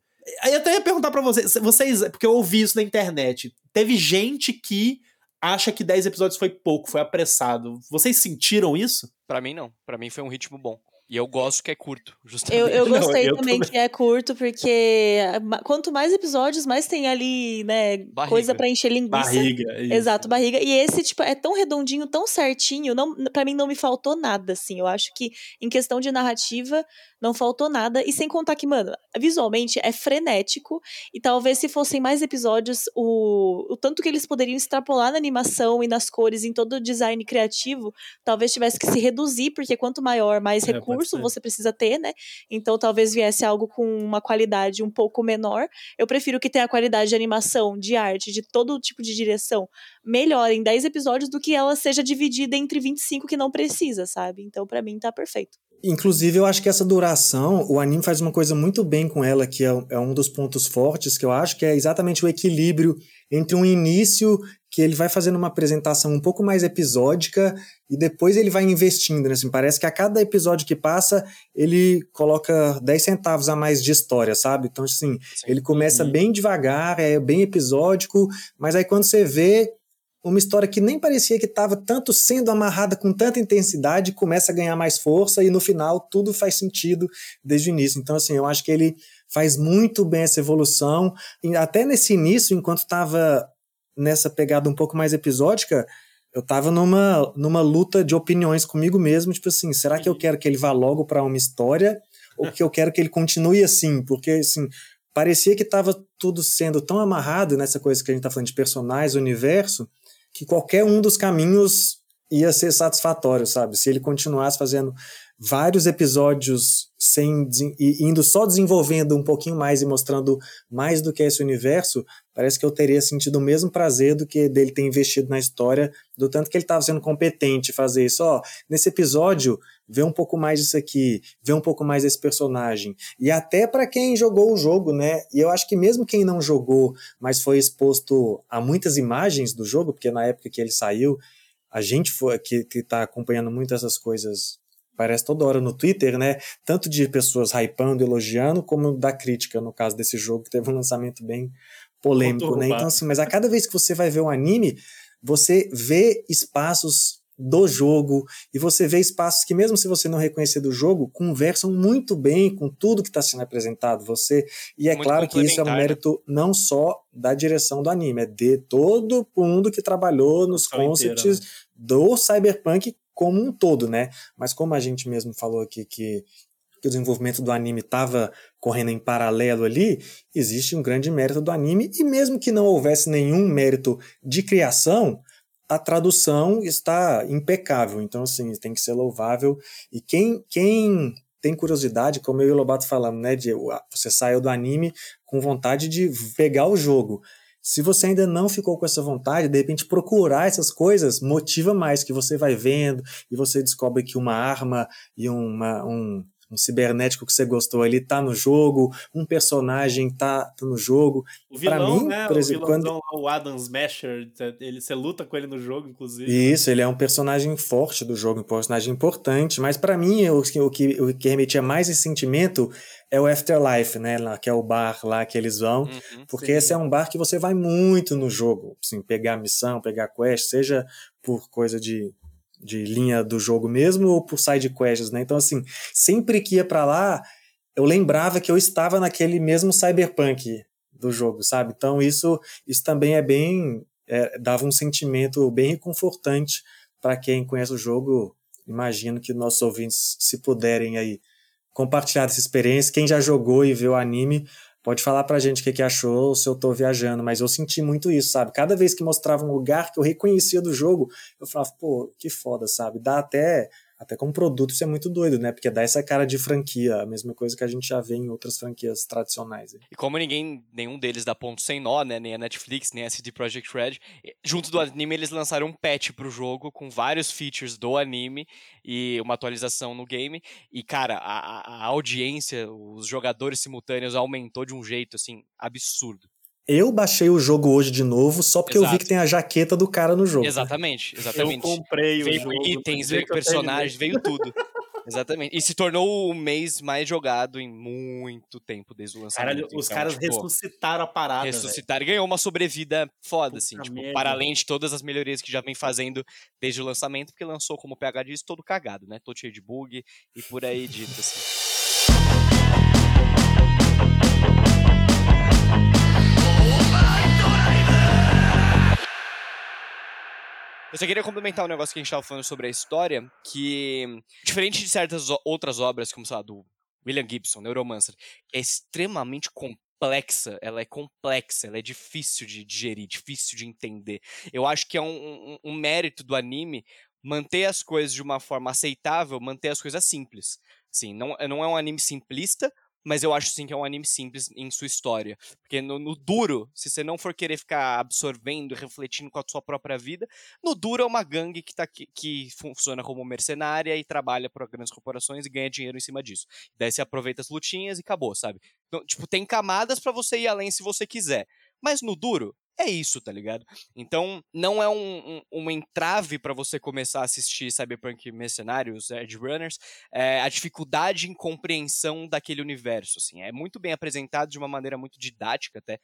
Aí eu até ia perguntar para vocês, vocês, porque eu ouvi isso na internet. Teve gente que acha que 10 episódios foi pouco, foi apressado. Vocês sentiram isso? Para mim não. Para mim foi um ritmo bom. E eu gosto que é curto, justamente. Eu, eu gostei Não, eu também, que é curto, porque quanto mais episódios, mais tem ali, né, barriga. coisa para encher linguiça. Barriga. Isso. Exato, barriga. E esse, tipo, é tão redondinho, tão certinho, não, para mim não me faltou nada, assim. Eu acho que, em questão de narrativa, não faltou nada. E sem contar que, mano, visualmente é frenético. E talvez se fossem mais episódios, o, o tanto que eles poderiam extrapolar na animação e nas cores, em todo o design criativo, talvez tivesse que se reduzir, porque quanto maior, mais é, recursos recurso você precisa ter, né? Então talvez viesse algo com uma qualidade um pouco menor. Eu prefiro que tenha a qualidade de animação, de arte, de todo tipo de direção melhor em 10 episódios do que ela seja dividida entre 25 que não precisa, sabe? Então para mim tá perfeito. Inclusive, eu acho que essa duração, o anime faz uma coisa muito bem com ela, que é, é um dos pontos fortes que eu acho, que é exatamente o equilíbrio entre um início que ele vai fazendo uma apresentação um pouco mais episódica e depois ele vai investindo, né? Assim, parece que a cada episódio que passa, ele coloca 10 centavos a mais de história, sabe? Então, assim, Sim. ele começa uhum. bem devagar, é bem episódico, mas aí quando você vê uma história que nem parecia que estava tanto sendo amarrada com tanta intensidade, começa a ganhar mais força e no final tudo faz sentido desde o início. Então, assim, eu acho que ele faz muito bem essa evolução. E até nesse início, enquanto estava nessa pegada um pouco mais episódica, eu tava numa, numa luta de opiniões comigo mesmo, tipo assim, será que eu quero que ele vá logo para uma história ou que eu quero que ele continue assim? Porque assim, parecia que tava tudo sendo tão amarrado nessa coisa que a gente tá falando de personagens, universo, que qualquer um dos caminhos ia ser satisfatório, sabe? Se ele continuasse fazendo vários episódios sem e indo só desenvolvendo um pouquinho mais e mostrando mais do que esse universo, parece que eu teria sentido o mesmo prazer do que dele ter investido na história, do tanto que ele estava sendo competente fazer isso. Ó, nesse episódio, vê um pouco mais disso aqui, vê um pouco mais desse personagem. E até para quem jogou o jogo, né? E eu acho que mesmo quem não jogou, mas foi exposto a muitas imagens do jogo, porque na época que ele saiu, a gente foi, que, que tá acompanhando muito essas coisas Parece toda hora no Twitter, né? Tanto de pessoas hypando, elogiando, como da crítica, no caso desse jogo, que teve um lançamento bem polêmico, né? Então, assim, mas a cada vez que você vai ver um anime, você vê espaços do jogo e você vê espaços que mesmo se você não reconhecer do jogo conversam muito bem com tudo que está sendo apresentado você e é muito claro que isso é um né? mérito não só da direção do anime é de todo mundo que trabalhou nos concepts né? do cyberpunk como um todo, né? Mas como a gente mesmo falou aqui que, que o desenvolvimento do anime estava correndo em paralelo ali, existe um grande mérito do anime, e mesmo que não houvesse nenhum mérito de criação, a tradução está impecável. Então, assim, tem que ser louvável. E quem, quem tem curiosidade, como eu e o Lobato falamos, né? De, você saiu do anime com vontade de pegar o jogo. Se você ainda não ficou com essa vontade, de repente procurar essas coisas motiva mais, que você vai vendo e você descobre que uma arma e uma, um, um cibernético que você gostou ali tá no jogo, um personagem tá, tá no jogo. O vilão, mim, né? por exemplo, o quando o Adam Smasher, ele você luta com ele no jogo, inclusive. Isso, ele é um personagem forte do jogo, um personagem importante, mas para mim o, o, que o que remetia mais esse sentimento é o Afterlife, né, que é o bar lá que eles vão, uhum, porque sim. esse é um bar que você vai muito no jogo, assim, pegar missão, pegar quest, seja por coisa de de linha do jogo mesmo ou por side quests, né? Então, assim, sempre que ia para lá, eu lembrava que eu estava naquele mesmo cyberpunk do jogo, sabe? Então, isso, isso também é bem. É, dava um sentimento bem reconfortante para quem conhece o jogo. Imagino que nossos ouvintes, se puderem aí compartilhar essa experiência, quem já jogou e viu o anime, Pode falar pra gente o que, que achou se eu tô viajando, mas eu senti muito isso, sabe? Cada vez que mostrava um lugar que eu reconhecia do jogo, eu falava, pô, que foda, sabe? Dá até até como produto isso é muito doido, né? Porque dá essa cara de franquia, a mesma coisa que a gente já vê em outras franquias tradicionais. E como ninguém, nenhum deles dá ponto sem nó, né? Nem a Netflix, nem a CD Projekt Red, junto do anime eles lançaram um patch pro jogo com vários features do anime e uma atualização no game. E, cara, a, a audiência, os jogadores simultâneos aumentou de um jeito, assim, absurdo. Eu baixei o jogo hoje de novo só porque Exato. eu vi que tem a jaqueta do cara no jogo. Exatamente, exatamente. Eu comprei veio o jogo. itens, veio personagens, veio tudo. Exatamente. E se tornou o mês mais jogado em muito tempo desde o lançamento. Caralho, os então, caras tipo, ressuscitaram a parada. Ressuscitaram e ganhou uma sobrevida foda, assim. tipo, para além de todas as melhorias que já vem fazendo desde o lançamento, porque lançou, como o PH disse, todo cagado, né? Todo cheio de bug e por aí dito, assim. Eu só queria complementar um negócio que a gente estava falando sobre a história, que, diferente de certas outras obras, como, sei lá, do William Gibson, Neuromancer, é extremamente complexa, ela é complexa, ela é difícil de digerir, difícil de entender. Eu acho que é um, um, um mérito do anime manter as coisas de uma forma aceitável, manter as coisas simples. Assim, não, não é um anime simplista, mas eu acho sim que é um anime simples em sua história. Porque no, no, duro, se você não for querer ficar absorvendo, refletindo com a sua própria vida, no duro é uma gangue que, tá, que, que funciona como mercenária e trabalha para grandes corporações e ganha dinheiro em cima disso. Daí você aproveita as lutinhas e acabou, sabe? Então, tipo, tem camadas para você ir além se você quiser. Mas no duro, é isso, tá ligado? Então, não é um, um, um entrave para você começar a assistir Cyberpunk Mercenários, Edge Runners, é, a dificuldade em compreensão daquele universo, assim. É muito bem apresentado de uma maneira muito didática até,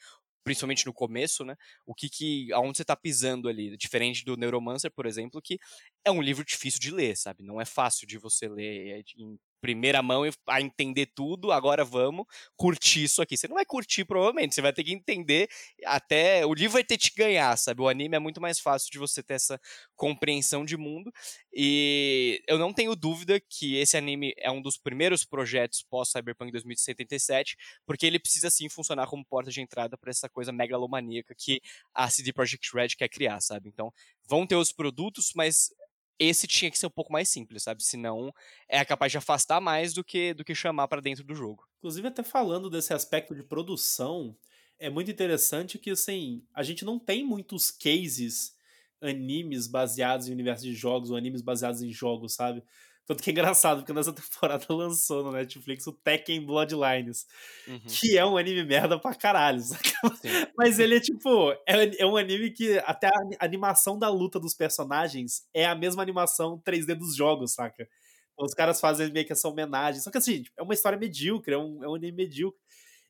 principalmente no começo, né? O que que aonde você tá pisando ali, diferente do Neuromancer, por exemplo, que é um livro difícil de ler, sabe? Não é fácil de você ler é em primeira mão a entender tudo, agora vamos curtir isso aqui. Você não vai curtir, provavelmente, você vai ter que entender até. O livro vai ter que te ganhar, sabe? O anime é muito mais fácil de você ter essa compreensão de mundo. E eu não tenho dúvida que esse anime é um dos primeiros projetos pós-Cyberpunk 2077, porque ele precisa sim funcionar como porta de entrada para essa coisa megalomaníaca que a CD Projekt Red quer criar, sabe? Então, vão ter os produtos, mas esse tinha que ser um pouco mais simples, sabe? Senão é capaz de afastar mais do que do que chamar para dentro do jogo. Inclusive até falando desse aspecto de produção, é muito interessante que assim, a gente não tem muitos cases animes baseados em universo de jogos ou animes baseados em jogos, sabe? Tanto que é engraçado, porque nessa temporada lançou no Netflix o Tekken Bloodlines, uhum. que é um anime merda pra caralho, Mas ele é tipo, é, é, um anime que até a animação da luta dos personagens é a mesma animação 3D dos jogos, saca? Então, os caras fazem meio que essa homenagem. Só que assim, é uma história medíocre, é um, é um anime medíocre.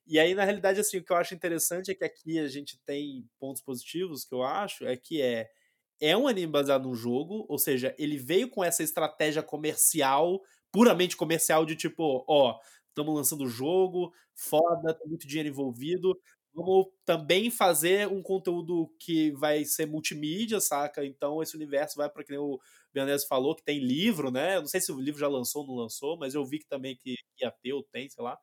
E aí, na realidade, assim, o que eu acho interessante é que aqui a gente tem pontos positivos, que eu acho, é que é é um anime baseado num jogo, ou seja, ele veio com essa estratégia comercial, puramente comercial, de tipo, ó, estamos lançando o jogo, foda, tem muito dinheiro envolvido. Vamos também fazer um conteúdo que vai ser multimídia, saca? Então esse universo vai para que nem o Bianese falou, que tem livro, né? Eu não sei se o livro já lançou ou não lançou, mas eu vi que também que ia ter ou tem, sei lá.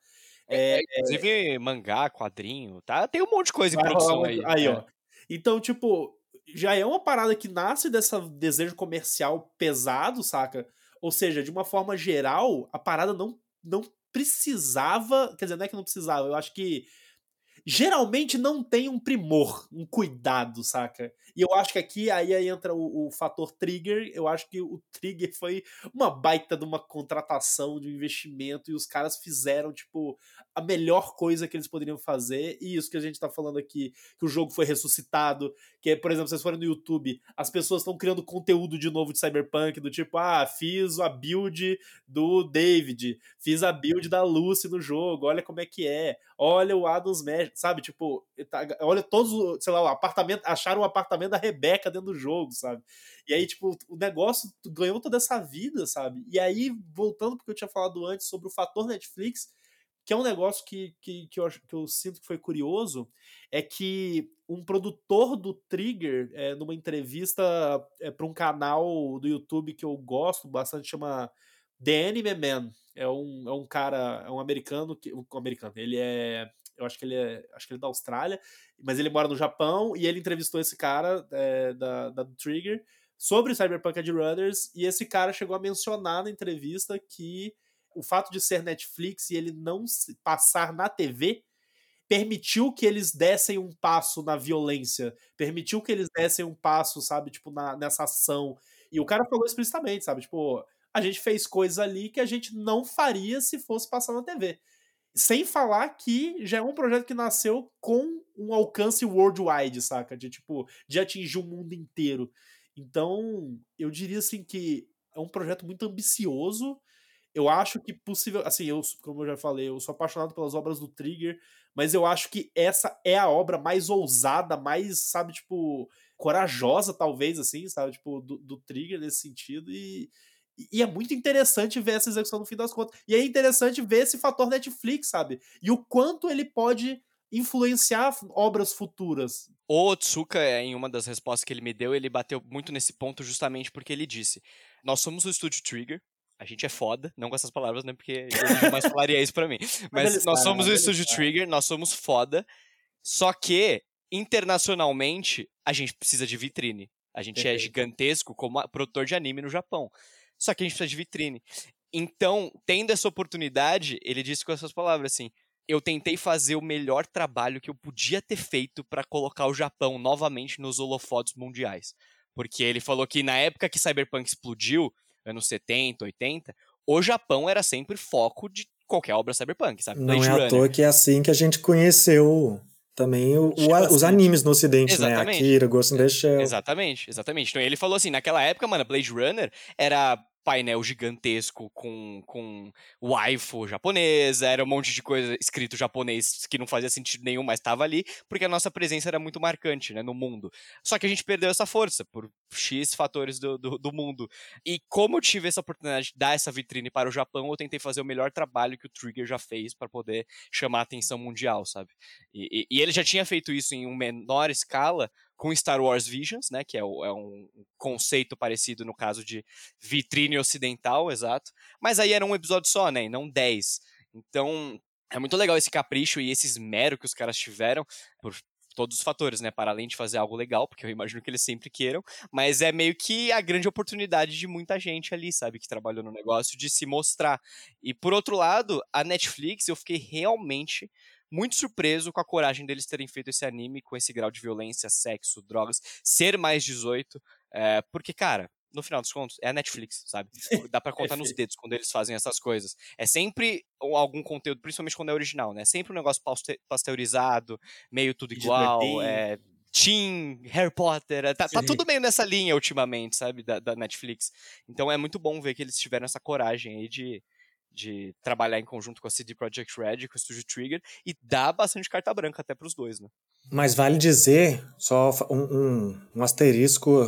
É, é, inclusive mangá, quadrinho, tá? Tem um monte de coisa em produção aí. Aí, é. ó. Então, tipo, já é uma parada que nasce desse desejo comercial pesado, saca? Ou seja, de uma forma geral, a parada não, não precisava. Quer dizer, não é que não precisava, eu acho que. geralmente não tem um primor, um cuidado, saca? E eu acho que aqui aí, entra o, o, fator trigger. Eu acho que o trigger foi uma baita de uma contratação, de um investimento, e os caras fizeram, tipo, a melhor coisa que eles poderiam fazer. E isso que a gente tá falando aqui, que o jogo foi ressuscitado, que, por exemplo, vocês forem no YouTube, as pessoas estão criando conteúdo de novo de Cyberpunk, do tipo, ah, fiz a build do David, fiz a build da Lucy no jogo, olha como é que é, olha o Adam Smash, sabe? Tipo, tá, olha todos, sei lá, o apartamento, acharam o apartamento da Rebeca dentro do jogo, sabe? E aí, tipo, o negócio ganhou toda essa vida, sabe? E aí, voltando porque eu tinha falado antes sobre o fator Netflix, que é um negócio que, que, que, eu, que eu sinto que foi curioso, é que um produtor do Trigger, é, numa entrevista é, para um canal do YouTube que eu gosto bastante, chama The Anime Man. É um, é um cara, é um americano, que, um americano, ele é eu acho que ele é, acho que ele é da Austrália, mas ele mora no Japão e ele entrevistou esse cara é, da, da Trigger sobre Cyberpunk Edge Runners e esse cara chegou a mencionar na entrevista que o fato de ser Netflix e ele não passar na TV permitiu que eles dessem um passo na violência, permitiu que eles dessem um passo, sabe, tipo, na, nessa ação. E o cara falou explicitamente, sabe, tipo, a gente fez coisas ali que a gente não faria se fosse passar na TV. Sem falar que já é um projeto que nasceu com um alcance worldwide, saca? De tipo, de atingir o mundo inteiro. Então, eu diria assim que é um projeto muito ambicioso. Eu acho que possível, assim, eu, como eu já falei, eu sou apaixonado pelas obras do Trigger, mas eu acho que essa é a obra mais ousada, mais, sabe, tipo, corajosa, talvez, assim, sabe, tipo, do, do Trigger nesse sentido. E, e é muito interessante ver essa execução no fim das contas. E é interessante ver esse fator Netflix, sabe? E o quanto ele pode influenciar obras futuras. O Otsuka, é, em uma das respostas que ele me deu, ele bateu muito nesse ponto justamente porque ele disse: Nós somos o estúdio Trigger, a gente é foda, não com essas palavras, né? Porque eu jamais falaria isso para mim. Mas, nós somos o estúdio Trigger, nós somos foda, só que internacionalmente a gente precisa de vitrine. A gente é gigantesco como produtor de anime no Japão. Só que a gente precisa de vitrine. Então, tendo essa oportunidade, ele disse com essas palavras assim: eu tentei fazer o melhor trabalho que eu podia ter feito para colocar o Japão novamente nos holofotes mundiais. Porque ele falou que na época que Cyberpunk explodiu, anos 70, 80, o Japão era sempre foco de qualquer obra Cyberpunk, sabe? Não Blade é Runner. à toa que é assim que a gente conheceu também o, o, os animes no ocidente, né? exatamente. né? Akira, Ghost in the Shell. Exatamente, exatamente. Então ele falou assim, naquela época, mano, Blade Runner era painel gigantesco com, com waifu japonesa, era um monte de coisa escrito japonês que não fazia sentido nenhum, mas estava ali, porque a nossa presença era muito marcante né, no mundo. Só que a gente perdeu essa força por X fatores do, do, do, mundo. E como eu tive essa oportunidade de dar essa vitrine para o Japão, eu tentei fazer o melhor trabalho que o Trigger já fez para poder chamar a atenção mundial, sabe? E, e, e ele já tinha feito isso em uma menor escala com Star Wars Visions, né, que é, é, um conceito parecido no caso de vitrine ocidental, exato. Mas aí era um episódio só, né, e não 10. Então, é muito legal esse capricho e esse esmero que os caras tiveram por todos os fatores, né, para além de fazer algo legal, porque eu imagino que eles sempre queiram, mas é meio que a grande oportunidade de muita gente ali, sabe, que trabalhou no negócio de se mostrar. E por outro lado, a Netflix, eu fiquei realmente muito surpreso com a coragem deles terem feito esse anime com esse grau de violência, sexo, drogas, ser mais 18. É, porque, cara, no final dos contos, é a Netflix, sabe? Dá para contar nos dedos quando eles fazem essas coisas. É sempre algum conteúdo, principalmente quando é original, né? É sempre um negócio pasteurizado, meio tudo igual, é, Teen, Harry Potter, é, tá, tá, tudo meio nessa linha ultimamente, sabe, da, da, Netflix. Então é muito bom ver que eles tiveram essa coragem aí de, de trabalhar em conjunto com a CD Projekt Red, com o Studio Trigger, e dá bastante carta branca até para os dois, né? Mas vale dizer, só um, um, um, asterisco,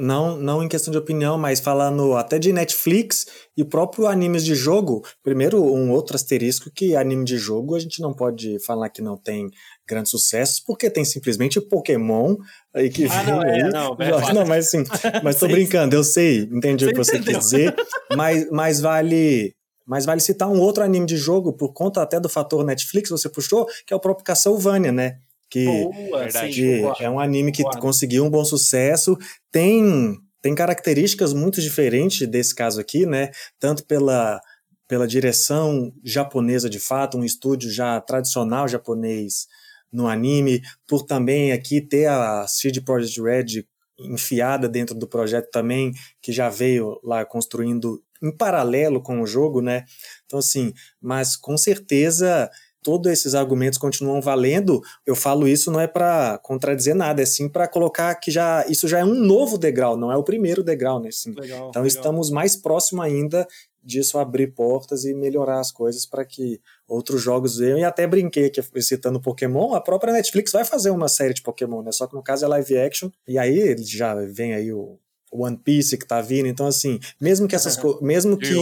não, não em questão de opinião, mas falando até de Netflix e próprio animes de jogo. Primeiro, um outro asterisco que anime de jogo a gente não pode falar que não tem grandes sucessos, porque tem simplesmente Pokémon aí que ah, não, é, não, é não, mas sim, mas tô brincando, eu sei, entendi você o que você quis dizer, mas, mas vale mas vale citar um outro anime de jogo, por conta até do fator Netflix, você puxou, que é o próprio Castlevania, né? Que, Boa, que é um anime que Boa. conseguiu um bom sucesso. Tem, tem características muito diferentes desse caso aqui, né? Tanto pela, pela direção japonesa de fato, um estúdio já tradicional japonês no anime, por também aqui ter a CD Projekt Red enfiada dentro do projeto também, que já veio lá construindo em paralelo com o jogo, né? Então, assim, mas com certeza todos esses argumentos continuam valendo. Eu falo isso não é para contradizer nada, é sim para colocar que já isso já é um novo degrau, não é o primeiro degrau, né? Sim. Legal, então legal. estamos mais próximo ainda disso abrir portas e melhorar as coisas para que outros jogos venham. E até brinquei aqui citando Pokémon, a própria Netflix vai fazer uma série de Pokémon, né? Só que no caso é live action. E aí já vem aí o One Piece que tá vindo. Então, assim, mesmo que essas coisas. Mesmo que,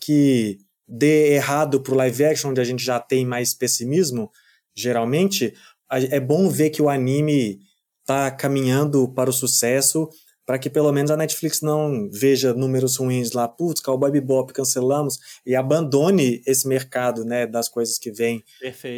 que dê errado pro live action, onde a gente já tem mais pessimismo, geralmente, é bom ver que o anime tá caminhando para o sucesso para que pelo menos a Netflix não veja números ruins lá, putz, Cowboy Bebop cancelamos e abandone esse mercado, né, das coisas que vêm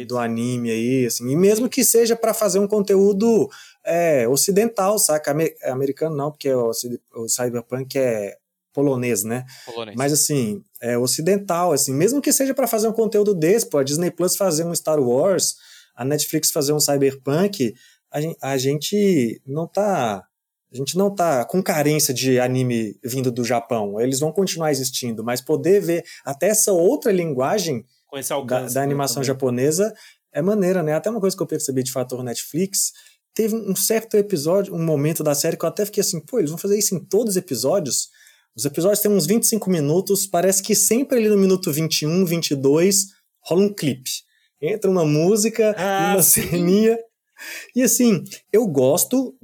do anime aí, assim, e mesmo que seja para fazer um conteúdo é, ocidental, saca, americano não, porque o, o Cyberpunk é polonês, né? Polonês. Mas assim, é ocidental, assim, mesmo que seja para fazer um conteúdo desse, pô, a Disney Plus fazer um Star Wars, a Netflix fazer um Cyberpunk, a gente, a gente não tá a gente não tá com carência de anime vindo do Japão. Eles vão continuar existindo, mas poder ver até essa outra linguagem da, da, animação japonesa é maneira, né? Até uma coisa que eu percebi de fator Netflix, teve um certo episódio, um momento da série que eu até fiquei assim, pô, eles vão fazer isso em todos os episódios? Os episódios têm uns 25 minutos, parece que sempre ali no minuto 21, 22, rola um clipe. Entra uma música, ah, uma sim. ceninha, e assim, eu gosto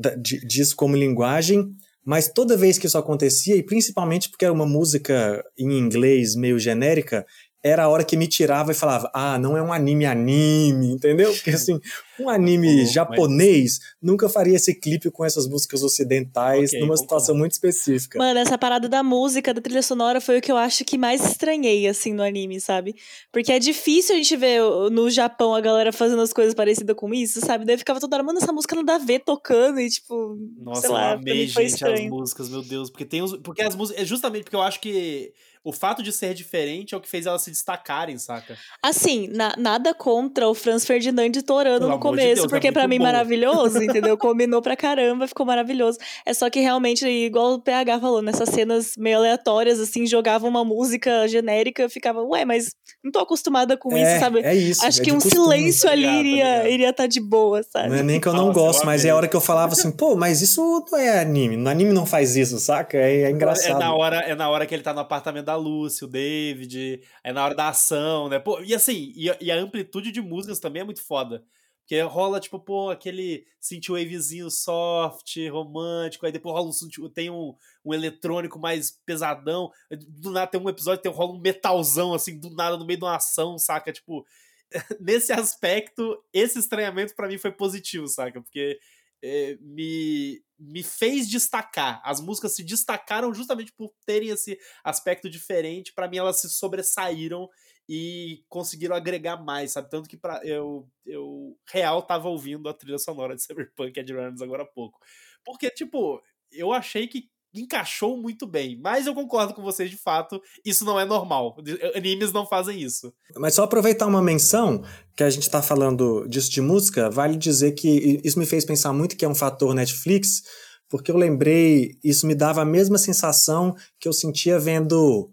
disso como linguagem, mas toda vez que isso acontecia, e principalmente porque era uma música em inglês meio genérica, era a hora que me tirava e falava, ah, não é um anime anime, entendeu? Porque assim, um anime japonês mas... nunca faria esse clipe com essas músicas ocidentais okay, numa situação muito específica. Mano, essa parada da música, da trilha sonora foi o que eu acho que mais estranhei, assim, no anime, sabe? Porque é difícil a gente ver no Japão a galera fazendo as coisas parecidas com isso, sabe? Daí ficava toda hora, mano, essa música não dá a ver tocando e tipo, Nossa, sei lá, eu amei, gente, estranho. as músicas, meu Deus, porque tem os, porque as músicas, é justamente porque eu acho que o fato de ser diferente é o que fez elas se destacarem, saca? Assim, na, nada contra o Franz Ferdinand torando no começo, de Deus, é porque é para mim bom. maravilhoso, entendeu? Combinou pra caramba, ficou maravilhoso. É só que realmente, igual o PH falou, nessas cenas meio aleatórias, assim, jogava uma música genérica, eu ficava, ué, mas não tô acostumada com é, isso, sabe? É isso. Acho é que um costume, silêncio ali iria iria estar tá de boa, sabe? Não é nem que eu não Nossa, gosto, eu mas é a hora que eu falava assim, pô, mas isso não é anime. No anime não faz isso, saca? É, é engraçado. É na, hora, é na hora que ele tá no apartamento da Lucy, o David, é na hora da ação, né? Pô, e assim, e a, e a amplitude de músicas também é muito foda. Porque rola, tipo, pô, aquele synthwavezinho soft, romântico, aí depois rola um, tem um, um eletrônico mais pesadão, do nada tem um episódio tem, rola um metalzão, assim, do nada, no meio de uma ação, saca? Tipo, nesse aspecto, esse estranhamento para mim foi positivo, saca? Porque é, me, me fez destacar. As músicas se destacaram justamente por terem esse aspecto diferente. Para mim, elas se sobressaíram e conseguiram agregar mais, sabe? Tanto que pra, eu, eu real tava ouvindo a trilha sonora de Cyberpunk Edge Runners agora há pouco. Porque, tipo, eu achei que encaixou muito bem. Mas eu concordo com vocês, de fato, isso não é normal. Animes não fazem isso. Mas só aproveitar uma menção, que a gente tá falando disso de música, vale dizer que isso me fez pensar muito que é um fator Netflix, porque eu lembrei, isso me dava a mesma sensação que eu sentia vendo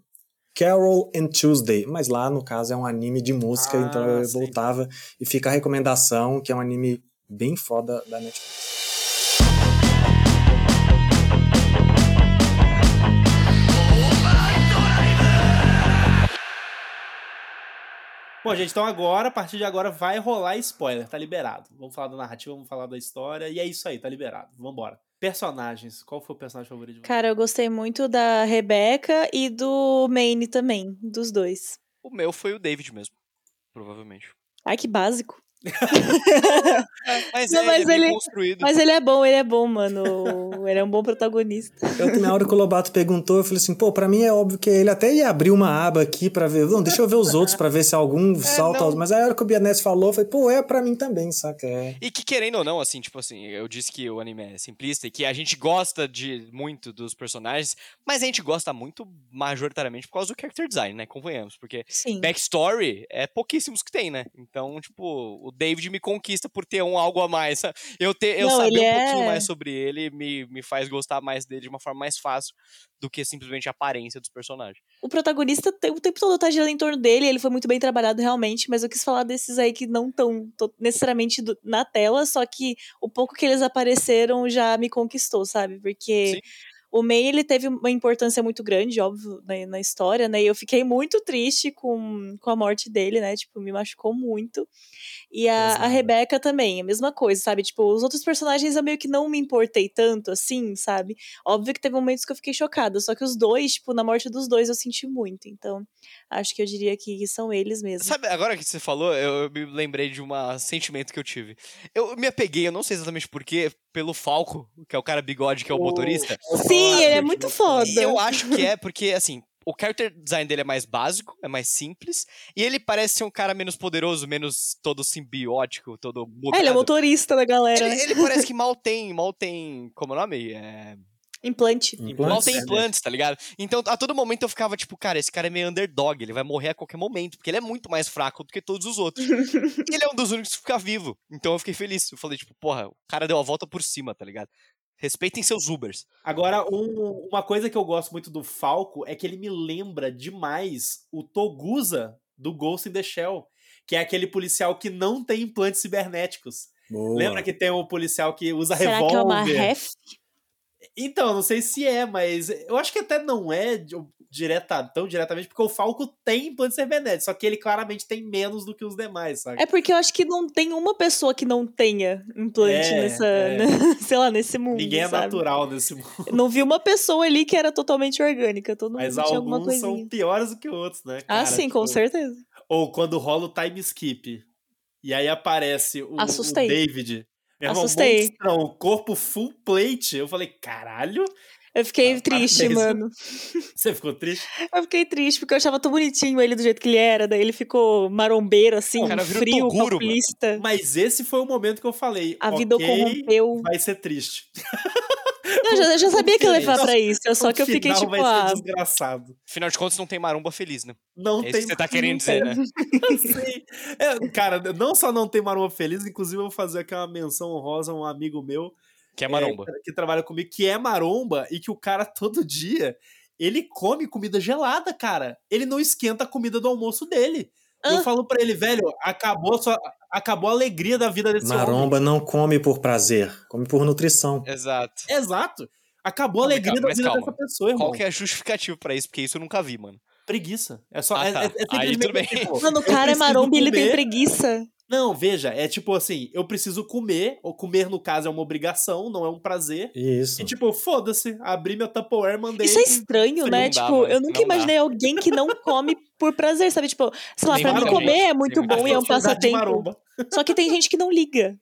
Carol and Tuesday, mas lá no caso é um anime de música, ah, então eu sim. voltava e fica a recomendação, que é um anime bem foda da Netflix. Bom, gente, então agora, a partir de agora, vai rolar spoiler, tá liberado. Vamos falar da narrativa, vamos falar da história, e é isso aí, tá liberado. Vambora. Personagens, qual foi o personagem favorito? Cara, eu gostei muito da Rebeca e do Maine também, dos dois. O meu foi o David mesmo, provavelmente. Ai, que básico. mas, Não, é, mas, ele, construído. mas ele é bom, ele é bom, mano. Ele é um bom protagonista. Eu, na hora que o Lobato perguntou, eu falei assim, pô, pra mim é óbvio que ele até ia abrir uma aba aqui pra ver. Não, deixa eu ver os outros pra ver se algum é, salta. Mas aí a hora que o Bianese falou, eu falei, pô, é pra mim também, saca? É. E que querendo ou não, assim, tipo assim, eu disse que o anime é simplista e que a gente gosta de muito dos personagens, mas a gente gosta muito majoritariamente por causa do character design, né? Convenhamos. Porque Sim. backstory é pouquíssimos que tem, né? Então, tipo, o David me conquista por ter um algo a mais. Eu, ter, eu Não, saber um pouquinho é- mais sobre ele me, me faz gostar mais dele de uma forma mais fácil do que simplesmente a aparência dos personagens. O protagonista tem- o tempo todo tá girando em torno dele, ele foi muito bem trabalhado realmente, mas eu quis falar desses aí que não estão necessariamente do- na tela, só que o pouco que eles apareceram já me conquistou, sabe? Porque Sim. O May, ele teve uma importância muito grande, óbvio, na, na história, né? E eu fiquei muito triste com, com a morte dele, né? Tipo, me machucou muito. E a, a. Rebeca também, a mesma coisa, sabe? Tipo, os outros personagens eu meio que não me importei tanto, assim, sabe? Óbvio que teve momentos que eu fiquei chocada, só que os dois, tipo, na morte dos dois eu senti muito. Então, acho que eu diria que são eles mesmo. Sabe, agora que você falou, eu, eu me lembrei de um sentimento que eu tive. Eu me apeguei, eu não sei exatamente porquê, pelo Falco, que é o cara bigode, que é o motorista. Sim, ele é muito foda. E eu acho que é porque, assim, o character design dele é mais básico, é mais simples, e ele parece ser um cara menos poderoso, menos todo simbiótico, todo mudado. É, ele é motorista da galera, Ele, né? ele parece que mal tem, mal tem, como é o nome? É, Implante. mal Implantes? tem implantes, tá ligado? Então, a todo momento eu ficava tipo, cara, esse cara é meio underdog, ele vai morrer a qualquer momento, porque ele é muito mais fraco do que todos os outros. e ele é um dos únicos que fica vivo. Então eu fiquei feliz. Eu falei, tipo, porra, o cara deu a volta por cima, tá ligado? Respeitem seus Ubers. Agora, um- uma coisa que eu gosto muito do Falco é que ele me lembra demais o Togusa do Ghost in the Shell, que é aquele policial que não tem implantes cibernéticos. Boa. Lembra que tem um policial que usa Será revólver? que é uma ref? Então, não sei se é, mas eu acho que até não é de- direta, tão diretamente, porque o Falco tem implantes cibernéticos, só que ele claramente tem menos do que os demais, sabe? É porque eu acho que não tem uma pessoa que não tenha implante É, nessa, é. sei lá, nesse mundo. Ninguém é sabe? natural nesse mundo, Não vi uma pessoa ali que era totalmente orgânica. Todo mundo mas tinha alguma alguns são piores do que outros, né? Ah, cara? sim, com Tipo, certeza. Ou quando rola o time skip. E aí aparece o, o. David. Meu irmão, Assustei. monstrão, corpo full plate. Eu falei, caralho? Eu fiquei Ah, triste, mano. Você ficou triste? Eu fiquei triste, porque eu achava tão bonitinho ele do jeito que ele era. Daí ele ficou marombeiro, assim, O cara frio, Toguro. Mas esse foi o momento que eu falei. A vida o ok, corrompeu. Vai ser triste. Não, eu já, eu já sabia que ia levar pra isso. Só que eu fiquei final tipo, vai ah, ser desgraçado. Afinal de contas, não tem maromba feliz, né? Não É isso tem. que você tá querendo dizer, né? Sim. É, cara, não só não tem maromba feliz, inclusive eu vou fazer aqui uma menção honrosa a um amigo meu Que é maromba. que trabalha comigo, que é maromba e que o cara todo dia ele come comida gelada, cara. Ele não esquenta a comida do almoço dele. Eu falo pra ele, velho, acabou a, sua, acabou a alegria da vida desse homem. Maromba não come por prazer, come por nutrição. Exato. Exato. Acabou a alegria calma, da vida calma. dessa pessoa, irmão. Qual que é a justificativa pra isso? Porque isso eu nunca vi, mano. Preguiça. É só. Ah, é, tá. é- é Aí simplesmente tudo bem. tipo, mano, o cara é maromba e ele tem preguiça. Não, veja, é tipo assim, eu preciso comer, ou comer no caso é uma obrigação, não é um prazer. Isso. E tipo, foda-se, abri meu Tupperware, mandei. Isso é estranho, né? dá, tipo, eu nunca não dá. imaginei alguém que não come por prazer, sabe? Tipo, sei lá, Nem pra mim comer é muito Nem bom e é um passatempo. Só que tem gente que não liga.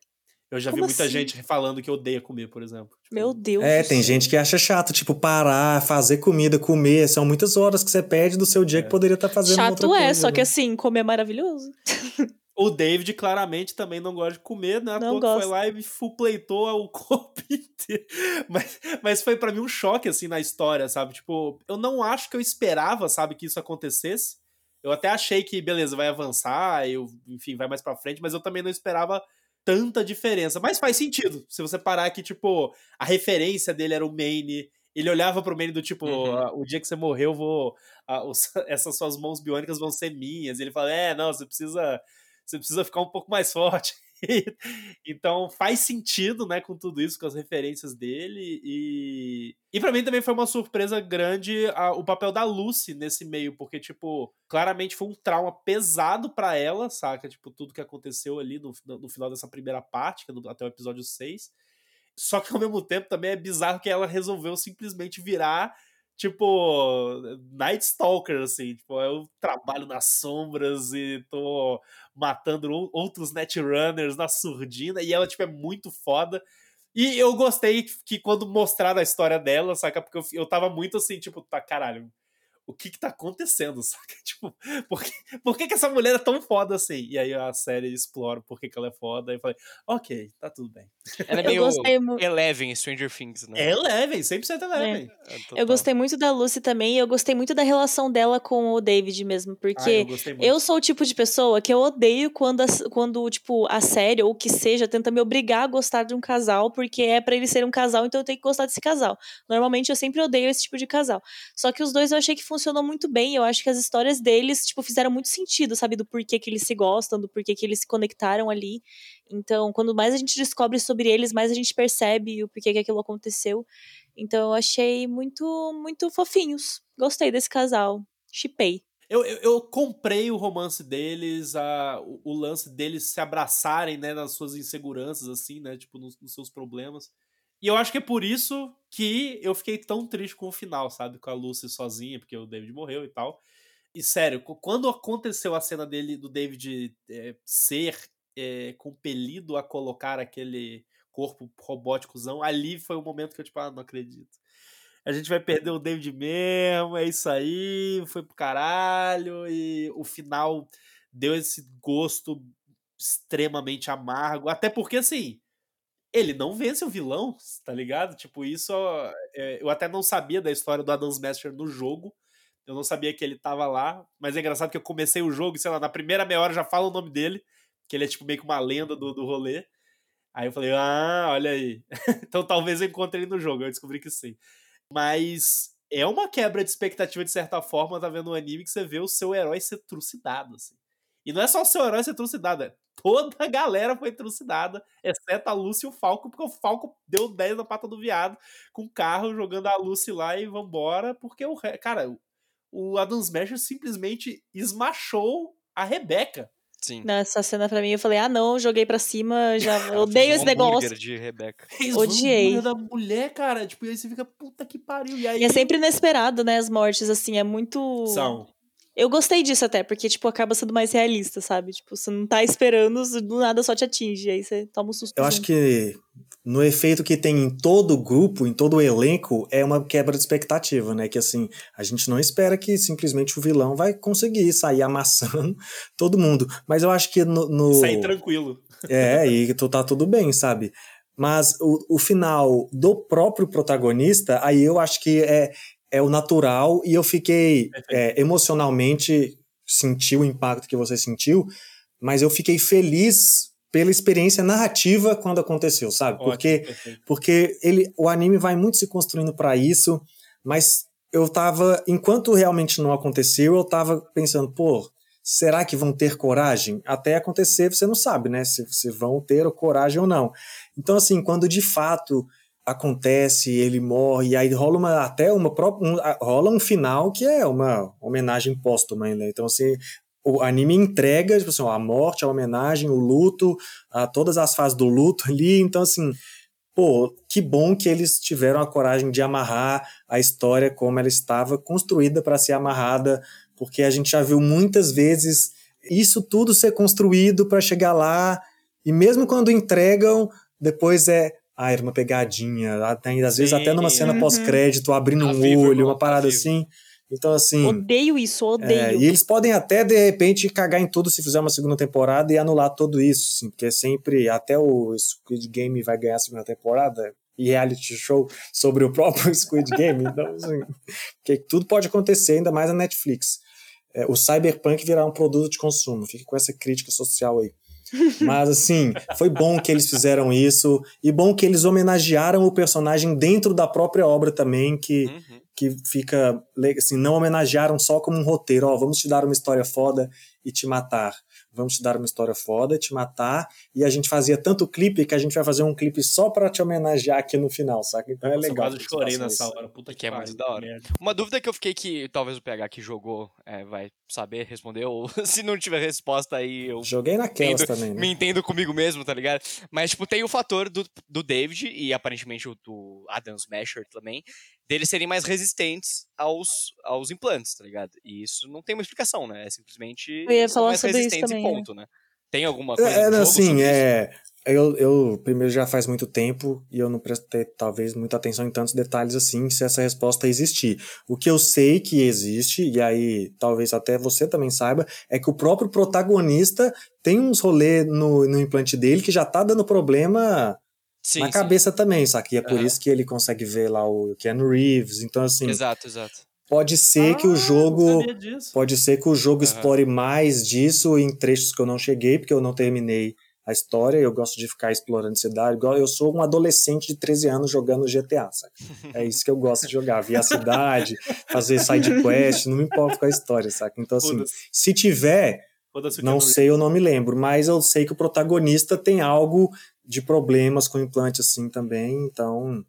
Eu já vi Como muita assim? gente falando que odeia comer, por exemplo. Tipo, Meu Deus. É, tem gente que acha chato, tipo, parar, fazer comida, comer. São muitas horas que você perde do seu dia É. que poderia estar fazendo outra Chato é, coisa, só né? que assim, comer é maravilhoso. O David claramente também não gosta de comer, né? Não que foi gosta. lá e full pleitou o corpo inteiro. Mas, mas foi pra mim um choque, assim, na história, sabe? Tipo, eu não acho que eu esperava, sabe, que isso acontecesse. Eu até achei que, beleza, vai avançar, eu, enfim, vai mais pra frente, mas eu também não esperava tanta diferença. Mas faz sentido, se você parar que, tipo, a referência dele era o Maine. Ele olhava pro Maine do tipo, Uhum. "Ah, o dia que você morreu, eu vou. ah, os- essas suas mãos biônicas vão ser minhas. E ele fala: É, não, você precisa você precisa ficar um pouco mais forte. então faz sentido, né, com tudo isso, com as referências dele. E, e para mim também foi uma surpresa grande a- o papel da Lucy nesse meio, porque, tipo, claramente foi um trauma pesado para ela, saca? Tipo, tudo que aconteceu ali no, no final dessa primeira parte, é até o episódio 6. Só que ao mesmo tempo também é bizarro que ela resolveu simplesmente virar tipo, Night Stalker, assim, tipo, eu trabalho nas sombras e tô matando ou- outros Netrunners na surdina, e ela, tipo, é muito foda. E eu gostei que quando mostraram a história dela, saca? Porque eu, eu tava muito assim, tipo, tá, caralho, o que que tá acontecendo, saca? Tipo, por que, por que que essa mulher é tão foda assim? E aí a série explora por que que ela é foda, e eu falei, ok, tá tudo bem. Ela é Eu meio Eleven em Stranger Things, né? É Eleven, 100% Eleven. É, Eu total. gostei muito da Lucy também, e eu gostei muito da relação dela com o David mesmo, Ah, porque eu gostei muito. Eu sou o tipo de pessoa que eu odeio quando, a, quando, tipo, a série ou o que seja tenta me obrigar a gostar de um casal, porque é pra ele ser um casal, então eu tenho que gostar desse casal. Normalmente eu sempre odeio esse tipo de casal. Só que os dois eu achei que funcionou muito bem. Eu acho que as histórias deles, tipo, fizeram muito sentido, sabe? Do porquê que eles se gostam, do porquê que eles se conectaram ali. Então, quando mais a gente descobre sobre eles, mais a gente percebe o porquê que aquilo aconteceu. Então, eu achei muito, muito fofinhos. Gostei desse casal. Chipei. Eu, eu, eu comprei o romance deles, a, o, o lance deles se abraçarem, né, nas suas inseguranças, assim, né, tipo, nos, nos seus problemas. E eu acho que é por isso que eu fiquei tão triste com o final, sabe? Com a Lucy sozinha, porque o David morreu e tal. E sério, qu- quando aconteceu a cena dele, do David é, ser é, compelido a colocar aquele corpo robóticozão, ali foi o momento que eu, tipo, ah, não acredito. A gente vai perder o David mesmo, é isso aí, foi pro caralho, e o final deu esse gosto extremamente amargo, até porque, assim, ele não vence o vilão, tá ligado? Tipo, isso é, eu até não sabia da história do Adam Smasher no jogo, eu não sabia que ele tava lá, mas é engraçado que eu comecei o jogo, sei lá, na primeira meia hora já fala o nome dele, que ele é tipo meio que uma lenda do, do rolê. Aí eu falei, ah, olha aí. então talvez eu encontre ele no jogo, eu descobri que sim. Mas é uma quebra de expectativa de certa forma, tá vendo um anime que você vê o seu herói ser trucidado, assim. E não é só o seu herói ser trucidado, é toda a galera foi trucidada, exceto a Lucy e o Falco, porque o Falco deu 10 na pata do viado com o carro jogando a Lucy lá e vambora, porque o cara, o Adam Smasher simplesmente esmachou a Rebeca. Sim. Nessa cena pra mim, eu falei, ah não, joguei pra cima, já eu odeio esse negócio. de Rebeca. Odiei. da mulher, cara, tipo, e aí você fica, puta que pariu. E aí E é sempre inesperado, né, as mortes, assim, é muito... são. Eu gostei disso até, porque, tipo, acaba sendo mais realista, sabe? Tipo, você não tá esperando, do nada só te atinge, aí você toma um susto. Eu acho que no efeito que tem em todo o grupo, em todo o elenco, é uma quebra de expectativa, né? Que assim, a gente não espera que simplesmente o vilão vai conseguir sair amassando todo mundo. Mas eu acho que no. no- Sair tranquilo. É, e tu tá tudo bem, sabe? Mas o, o final do próprio protagonista, aí eu acho que é, é o natural e eu fiquei é, emocionalmente senti o impacto que você sentiu, mas eu fiquei feliz pela experiência narrativa quando aconteceu, sabe? Ótimo, Porque perfeito. porque ele, o anime vai muito se construindo para isso, mas eu tava, enquanto realmente não aconteceu, eu tava pensando, pô, será que vão ter coragem? Até acontecer, você não sabe, né? Se, se vão ter coragem ou não. Então, assim, quando de fato acontece, ele morre, e aí rola uma, até uma própria, um, rola um final que é uma homenagem póstuma ainda. Então, assim, o anime entrega, tipo assim, a morte, a homenagem, o luto, a todas as fases do luto ali. Então, assim, pô, que bom que eles tiveram a coragem de amarrar a história como ela estava construída para ser amarrada, porque a gente já viu muitas vezes isso tudo ser construído para chegar lá, e mesmo quando entregam, depois é. Ah, era uma pegadinha. Até, às vezes Sim. até numa cena Uhum. pós-crédito, abrindo Tá um vivo, olho, uma parada vivo. assim. Então, assim. Odeio isso, É, odeio. e eles podem até, de repente, cagar em tudo se fizer uma segunda temporada e anular tudo isso, assim, porque sempre, até o Squid Game vai ganhar a segunda temporada, e reality show sobre o próprio Squid Game, então, assim, que tudo pode acontecer, ainda mais na Netflix. É, o Cyberpunk virar um produto de consumo, fica com essa crítica social aí. Mas, assim, foi bom que eles fizeram isso, e bom que eles homenagearam o personagem dentro da própria obra também, que Uhum. que fica assim, não homenagearam só como um roteiro, ó, vamos te dar uma história foda e te matar. Vamos te dar uma história foda, te matar, e a gente fazia tanto clipe que a gente vai fazer um clipe só pra te homenagear aqui no final, saca? Então é Nossa, eu legal. eles chorei nessa isso. hora. Puta que, Que é pariu, da hora. merda. Uma dúvida que eu fiquei que talvez o PH que jogou é, vai saber responder, ou se não tiver resposta aí eu Joguei naquelas Entendo- também, né? me entendo comigo mesmo, tá ligado? Mas, tipo, tem o fator do, do David e aparentemente o do Adam Smasher também, deles serem mais resistentes aos, aos implantes, tá ligado? E isso não tem uma explicação, né? É simplesmente Eu ia falar mais sobre isso resistentes também, e é. ponto, né? Tem alguma coisa É, jogo assim, é, Eu, eu, primeiro, já faz muito tempo e eu não prestei, talvez, muita atenção em tantos detalhes assim, se essa resposta existir. O que eu sei que existe, e aí talvez até você também saiba, é que o próprio protagonista tem uns rolê no, no implante dele que já tá dando problema Sim, na sim. cabeça também, sabe? E é por Aham. isso que ele consegue ver lá o Keanu Reeves. Então, assim, Exato, exato. Pode ser que o Ah, jogo. Pode ser que o jogo Aham. explore mais disso em trechos que eu não cheguei, porque eu não terminei a história. Eu gosto de ficar explorando cidade. Igual eu sou um adolescente de 13 anos jogando GTA, sabe? É isso que eu gosto de jogar. Ver a cidade, fazer side quest, não me importa com a história, saca? Então, assim, se tiver, não sei, eu não me lembro, mas eu sei que o protagonista tem algo de problemas com o implante assim também, então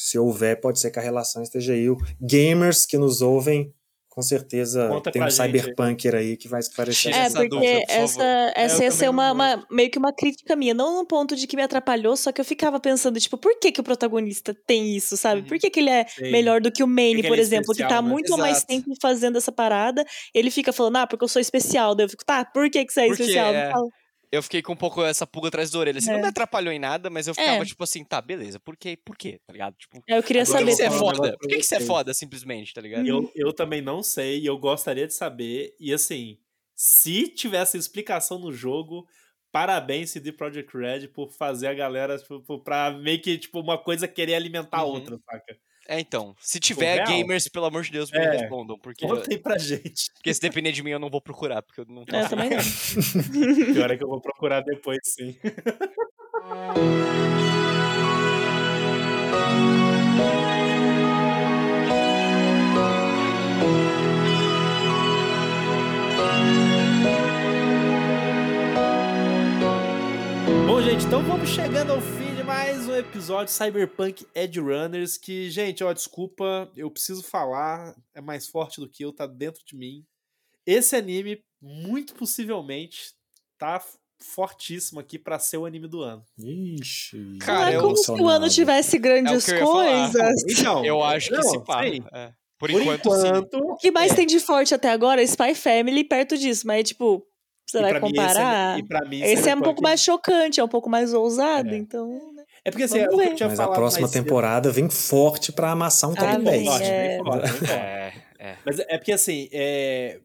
se houver, pode ser que a relação esteja aí. Gamers que nos ouvem, com certeza Conta tem um cyberpunker aí que vai esclarecer. É, essa porque dúvida, por essa, essa É, ia ser uma, uma- meio que uma crítica minha. Não num ponto de que me atrapalhou, só que eu ficava pensando, tipo, por que, que o protagonista tem isso, sabe? Uhum. Por que, que ele é Sei. melhor do que o Maine, por é exemplo, que tá especial, né? muito mais Exato. tempo fazendo essa parada. Ele fica falando, ah, porque eu sou especial. Daí eu fico, tá, por que, que você é Porque, especial? É, fala. Eu fiquei com um pouco essa pulga atrás da orelha. Assim, não É. me atrapalhou em nada, mas eu ficava É. tipo assim, tá, beleza. Por quê? Por quê? Tá ligado? Tipo, É, Eu queria Agora por que, você é foda? Por que, você é vocês. foda, simplesmente, tá ligado? Eu, eu também não sei e eu gostaria de saber. E assim, se tivesse explicação no jogo, parabéns CD Projekt Red por fazer a galera, tipo, pra meio que, tipo, uma coisa querer alimentar a Uhum. outra, saca? É, então. Se tiver real? gamers, pelo amor de Deus, me É. respondam. Porque, Contem pra gente. porque se depender de mim, eu não vou procurar. Porque eu não tô É, eu também não. Pior é que eu vou procurar depois, sim. Bom, gente, então vamos chegando ao fim mais um episódio Cyberpunk Edge Runners. Que, gente, ó, desculpa, eu preciso falar, é mais forte do que eu, tá dentro de mim. Esse anime, muito possivelmente, tá fortíssimo aqui pra ser o anime do ano. Ixi. Cara, não é como se o ano tivesse grandes É que eu ia falar. coisas. Então, Eu acho que não, se pá. é. Por, Por enquanto, sim. enquanto, O que mais é. tem de forte até agora é Spy Family perto disso, mas tipo, você E vai mim, comparar. Esse é, e pra mim, Esse é um pouco mais chocante, é um pouco mais ousado, É. então. É porque assim, é o que eu tinha Mas a próxima cedo. temporada vem forte pra amassar um top Ah, 10. vem, Forte, é. forte, forte. É, é. Mas é porque assim, é...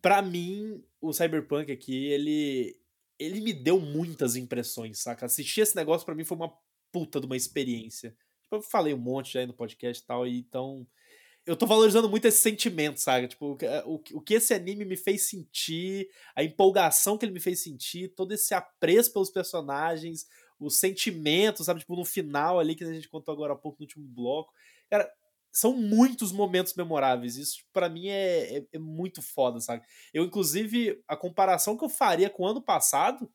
pra mim, o Cyberpunk aqui, ele. Ele me deu muitas impressões, saca? Assistir esse negócio pra mim foi uma puta de uma experiência. Tipo, eu falei um monte já aí no podcast e tal, e então. Eu tô valorizando muito esse sentimento, sabe? Tipo, o, o, o que esse anime me fez sentir, a empolgação que ele me fez sentir, todo esse apreço pelos personagens, os sentimentos, sabe? Tipo, no final ali, que a gente contou agora há pouco no último bloco. Cara, são muitos momentos memoráveis. Isso, pra mim, é, é, é muito foda, sabe? Eu, inclusive, a comparação que eu faria com o ano passado,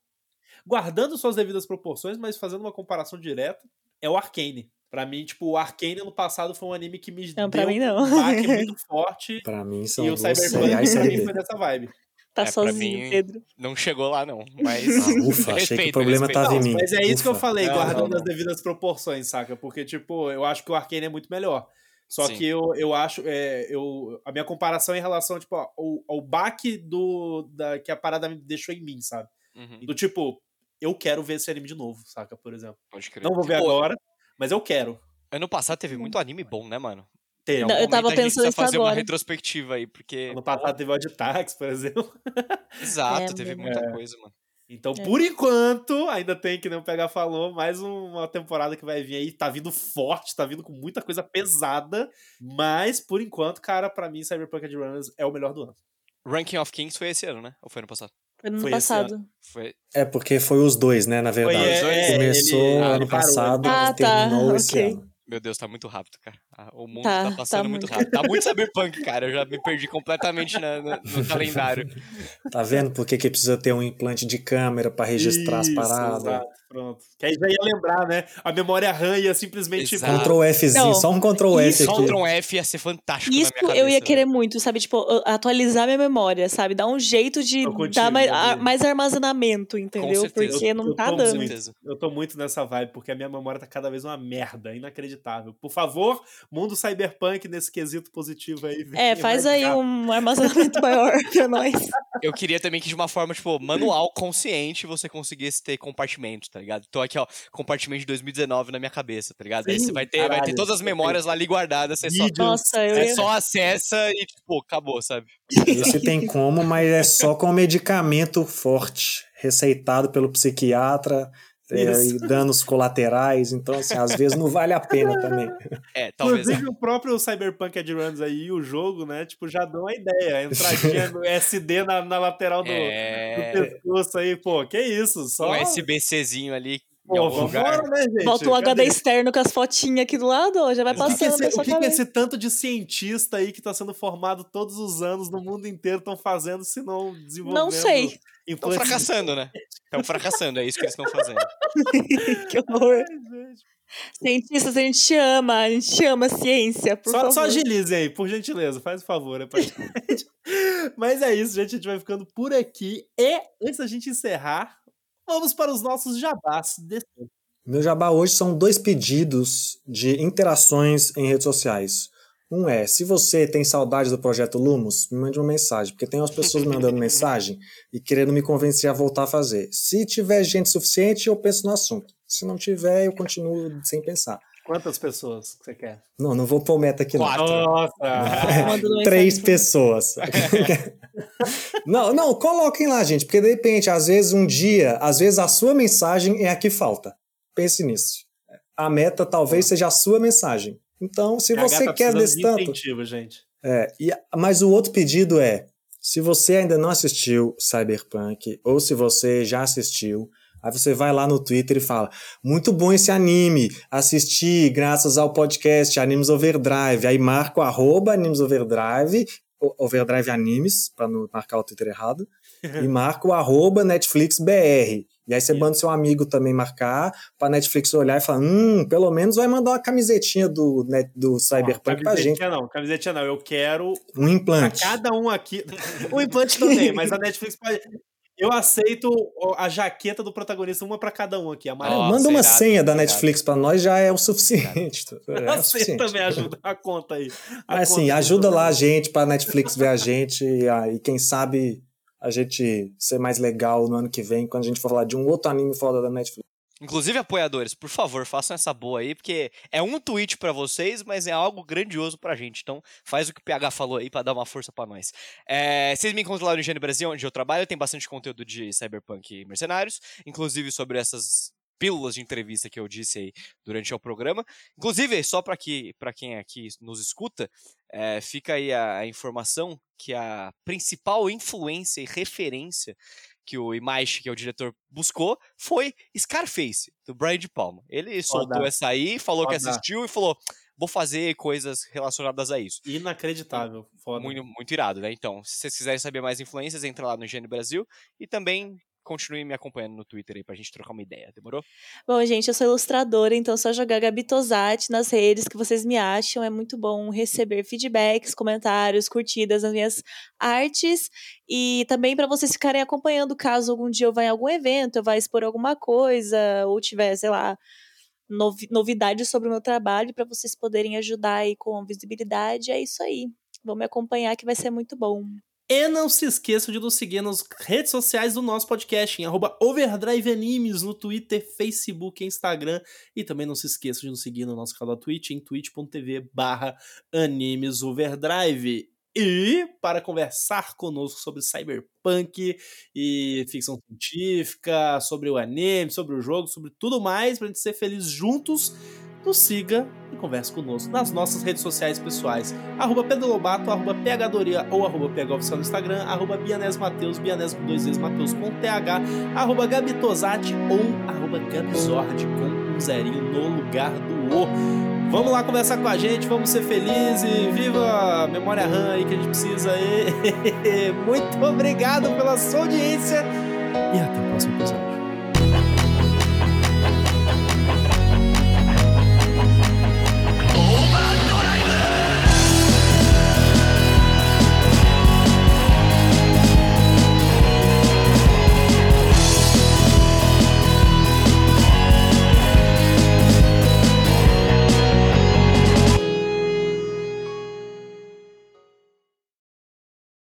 guardando suas devidas proporções, mas fazendo uma comparação direta, é o Arcane. Pra mim, tipo, o Arcane ano passado foi um anime que me Não, deu mim não. um baque muito forte. Pra mim são e o Cyberpunk pra mim foi dessa vibe. Tá É, sozinho, mim- Pedro. Não chegou lá, não. Mas. Ah, ufa, achei que o Respeito, problema respeito. tava em Não, mim. mas é isso que eu Ufa. falei, Não, guardando não, as devidas proporções, saca? Porque, tipo, eu acho que o Arcane é muito melhor. Só Sim. que eu, eu acho. É, eu, a minha comparação é em relação, tipo, ao, ao baque do, da, que a parada me deixou em mim, sabe? Uhum, Do tipo, eu quero ver esse anime de novo, saca? Por exemplo. pode crer. Não vou ver Pô, agora, mas eu quero. Ano passado teve muito anime bom, né, mano? Tem. Não, eu tava Momento a gente pensando isso fazer uma agora. retrospectiva aí, porque. Ano passado teve o Aditax, por exemplo. Exato, É, teve mano. muita É. coisa, mano. Então, É. por enquanto, ainda tem, que nem o PH falou, mais uma temporada que vai vir aí. Tá vindo forte, tá vindo com muita coisa pesada. Mas, por enquanto, cara, pra mim, Cyberpunk Runners é o melhor do ano. Ranking of Kings foi esse ano, né? Ou foi ano passado? Foi no ano Foi passado. Foi. É porque foi os dois, né, na verdade. é, Começou ele- ano parou, passado Ah, e terminou tá, esse ok. ano. Meu Deus, tá muito rápido, cara. Ah, O mundo Tá, tá, tá passando muito muito. rápido. Tá muito cyberpunk, cara. Eu já me perdi completamente na- na- no calendário. Tá vendo por que, que precisa ter um implante de câmera pra registrar as Isso, paradas? exato, pronto. Que aí já ia lembrar, né? A memória RAM ia simplesmente. Exato. Ctrl Fzinho, Não, só um Ctrl F isso- aqui. Ctrl F ia ser fantástico Isso na minha cabeça. eu ia velho. querer muito, sabe? Tipo, atualizar minha memória, sabe? Dar um jeito de contigo, dar mais, a- mais armazenamento, entendeu? Porque Eu- não eu tá Com dando. muito. certeza. Eu tô muito nessa vibe, porque a minha memória tá cada vez uma merda, inacreditável. Por favor, mundo cyberpunk nesse quesito positivo aí. É, faz aí rápido. um armazenamento maior pra nós. Eu queria também que de uma forma, tipo, manual, consciente, você conseguisse ter compartimentos, tá ligado? Tô aqui, ó, compartimento de 2019 na minha cabeça, tá ligado? Aí Sim, você vai ter, vai ter caralho, todas as memórias lá ali guardadas, você só. Nossa, eu você só acessa e, tipo, acabou, sabe? Esse tem como, mas é só com medicamento forte, receitado pelo psiquiatra, é, e danos colaterais. Então, assim, às vezes não vale a pena também. É, talvez. Inclusive, o próprio Cyberpunk Edgeruns aí e o jogo, né? Tipo, já dão a ideia. A entradinha no SD na, na lateral do, É, do pescoço aí, pô, que isso? Só. um SBCzinho ali Pô, vambora, né, gente? Bota um Cadê? HD externo com as fotinhas aqui do lado, ó, já vai O que, que, passando esse, o que que esse tanto de cientista aí que tá sendo formado todos os anos no mundo inteiro estão fazendo se não desenvolvendo? Não sei. Estão fracassando, né? Estão fracassando, é isso que eles estão fazendo. que horror. Cientistas, a gente te ama, a gente te ama a ciência, por Só, favor. só agilize aí, por gentileza, faz o favor. É pra. Mas é isso, gente. A gente vai ficando por aqui. E, antes da gente encerrar, vamos para os nossos jabás desse Meu jabá hoje são dois pedidos de interações em redes sociais. Um é, se você tem saudades do projeto Lumos, me mande uma mensagem, porque tem umas pessoas me mandando mensagem e querendo me convencer a voltar a fazer. Se tiver gente suficiente, eu penso no assunto. Se não tiver, eu continuo sem pensar. Quantas pessoas você quer? Não, não vou pôr meta aqui não. Quatro. Nossa! Manda uma Três pessoas. não, não, coloquem lá, gente, porque de repente, às vezes um dia, às vezes a sua mensagem é a que falta. Pense nisso. A meta talvez seja a sua mensagem. Então, se você quer desse de tanto. gente. É, e, mas o outro pedido é: se você ainda não assistiu Cyberpunk, ou se você já assistiu, aí você vai lá no Twitter e fala: muito bom esse anime, assisti graças ao podcast Animes Overdrive. Aí marca o arroba Animes Overdrive, Overdrive Animes, para não marcar o Twitter errado, e marca o arroba Netflix BR. E aí você Isso. manda seu amigo também marcar, pra Netflix olhar e falar: hum, pelo menos vai mandar uma camisetinha do, net- do Cyberpunk pra gente. Camisetinha não, camisetinha não. Eu quero Um implante. cada um aqui. O implante também, mas a Netflix pode. Eu aceito o- a jaqueta do protagonista, uma pra cada um aqui. É, Amarelo. Nossa, manda uma irado, senha da irado. Netflix pra nós já é o suficiente. É o Você suficiente. também ajuda a conta aí. A Mas conta assim, ajuda lá a gente pra Netflix ver a gente e, aí, quem sabe a gente ser mais legal no ano que vem quando a gente for falar de um outro anime foda da Netflix. Inclusive, apoiadores, por favor, façam essa boa aí, porque é um tweet pra vocês, mas é algo grandioso pra gente. Então, faz o que o PH falou aí pra dar uma força pra nós. É, vocês me encontram lá no Higiene Brasil, onde eu trabalho, tem bastante conteúdo de Cyberpunk e Mercenários, inclusive sobre essas pílulas de entrevista que eu disse aí durante o programa. Inclusive, só para que, pra quem aqui nos escuta, é, fica aí a, a informação que a principal influência e referência que o Imaishi, que é o diretor, buscou foi Scarface, do Brian De Palma. Ele soltou Foda. essa aí, falou que Foda. assistiu e falou: vou fazer coisas relacionadas a isso. Inacreditável. Foda. Muito, muito irado, né? Então, se vocês quiserem saber mais influências, entra lá no Higiene Brasil e também continuem me acompanhando no Twitter aí pra gente trocar uma ideia, demorou? Bom, gente, eu sou ilustradora, então é só jogar Gabi Tosati nas redes que vocês me acham. É muito bom receber feedbacks, comentários, curtidas nas minhas artes. E também para vocês ficarem acompanhando caso algum dia eu vá em algum evento, eu vá expor alguma coisa, ou tiver, sei lá, novi novidades sobre o meu trabalho, para vocês poderem ajudar aí com visibilidade. É isso aí. Vão me acompanhar que vai ser muito bom. E não se esqueçam de nos seguir nas redes sociais do nosso podcast, em arroba Overdrive Animes, no Twitter, Facebook e Instagram. E também não se esqueçam de nos seguir no nosso canal da Twitch, em twitch.tv barra Animes Overdrive. E para conversar conosco sobre cyberpunk e ficção científica, sobre o anime, sobre o jogo, sobre tudo mais, pra gente ser feliz juntos, nos siga e converse conosco nas nossas redes sociais pessoais. Arroba Pedro Lobato, arroba PHDoria ou arroba PHOficial no Instagram, arroba Bianés Mateus, Bianés com dois vezes Mateus com TH, arroba Gabi Tosati ou arroba Gabizord com um zerinho no lugar do O. Vamos lá conversar com a gente, vamos ser felizes, viva a memória RAM aí que a gente precisa aí. Muito obrigado pela sua audiência e até o próximo episódio.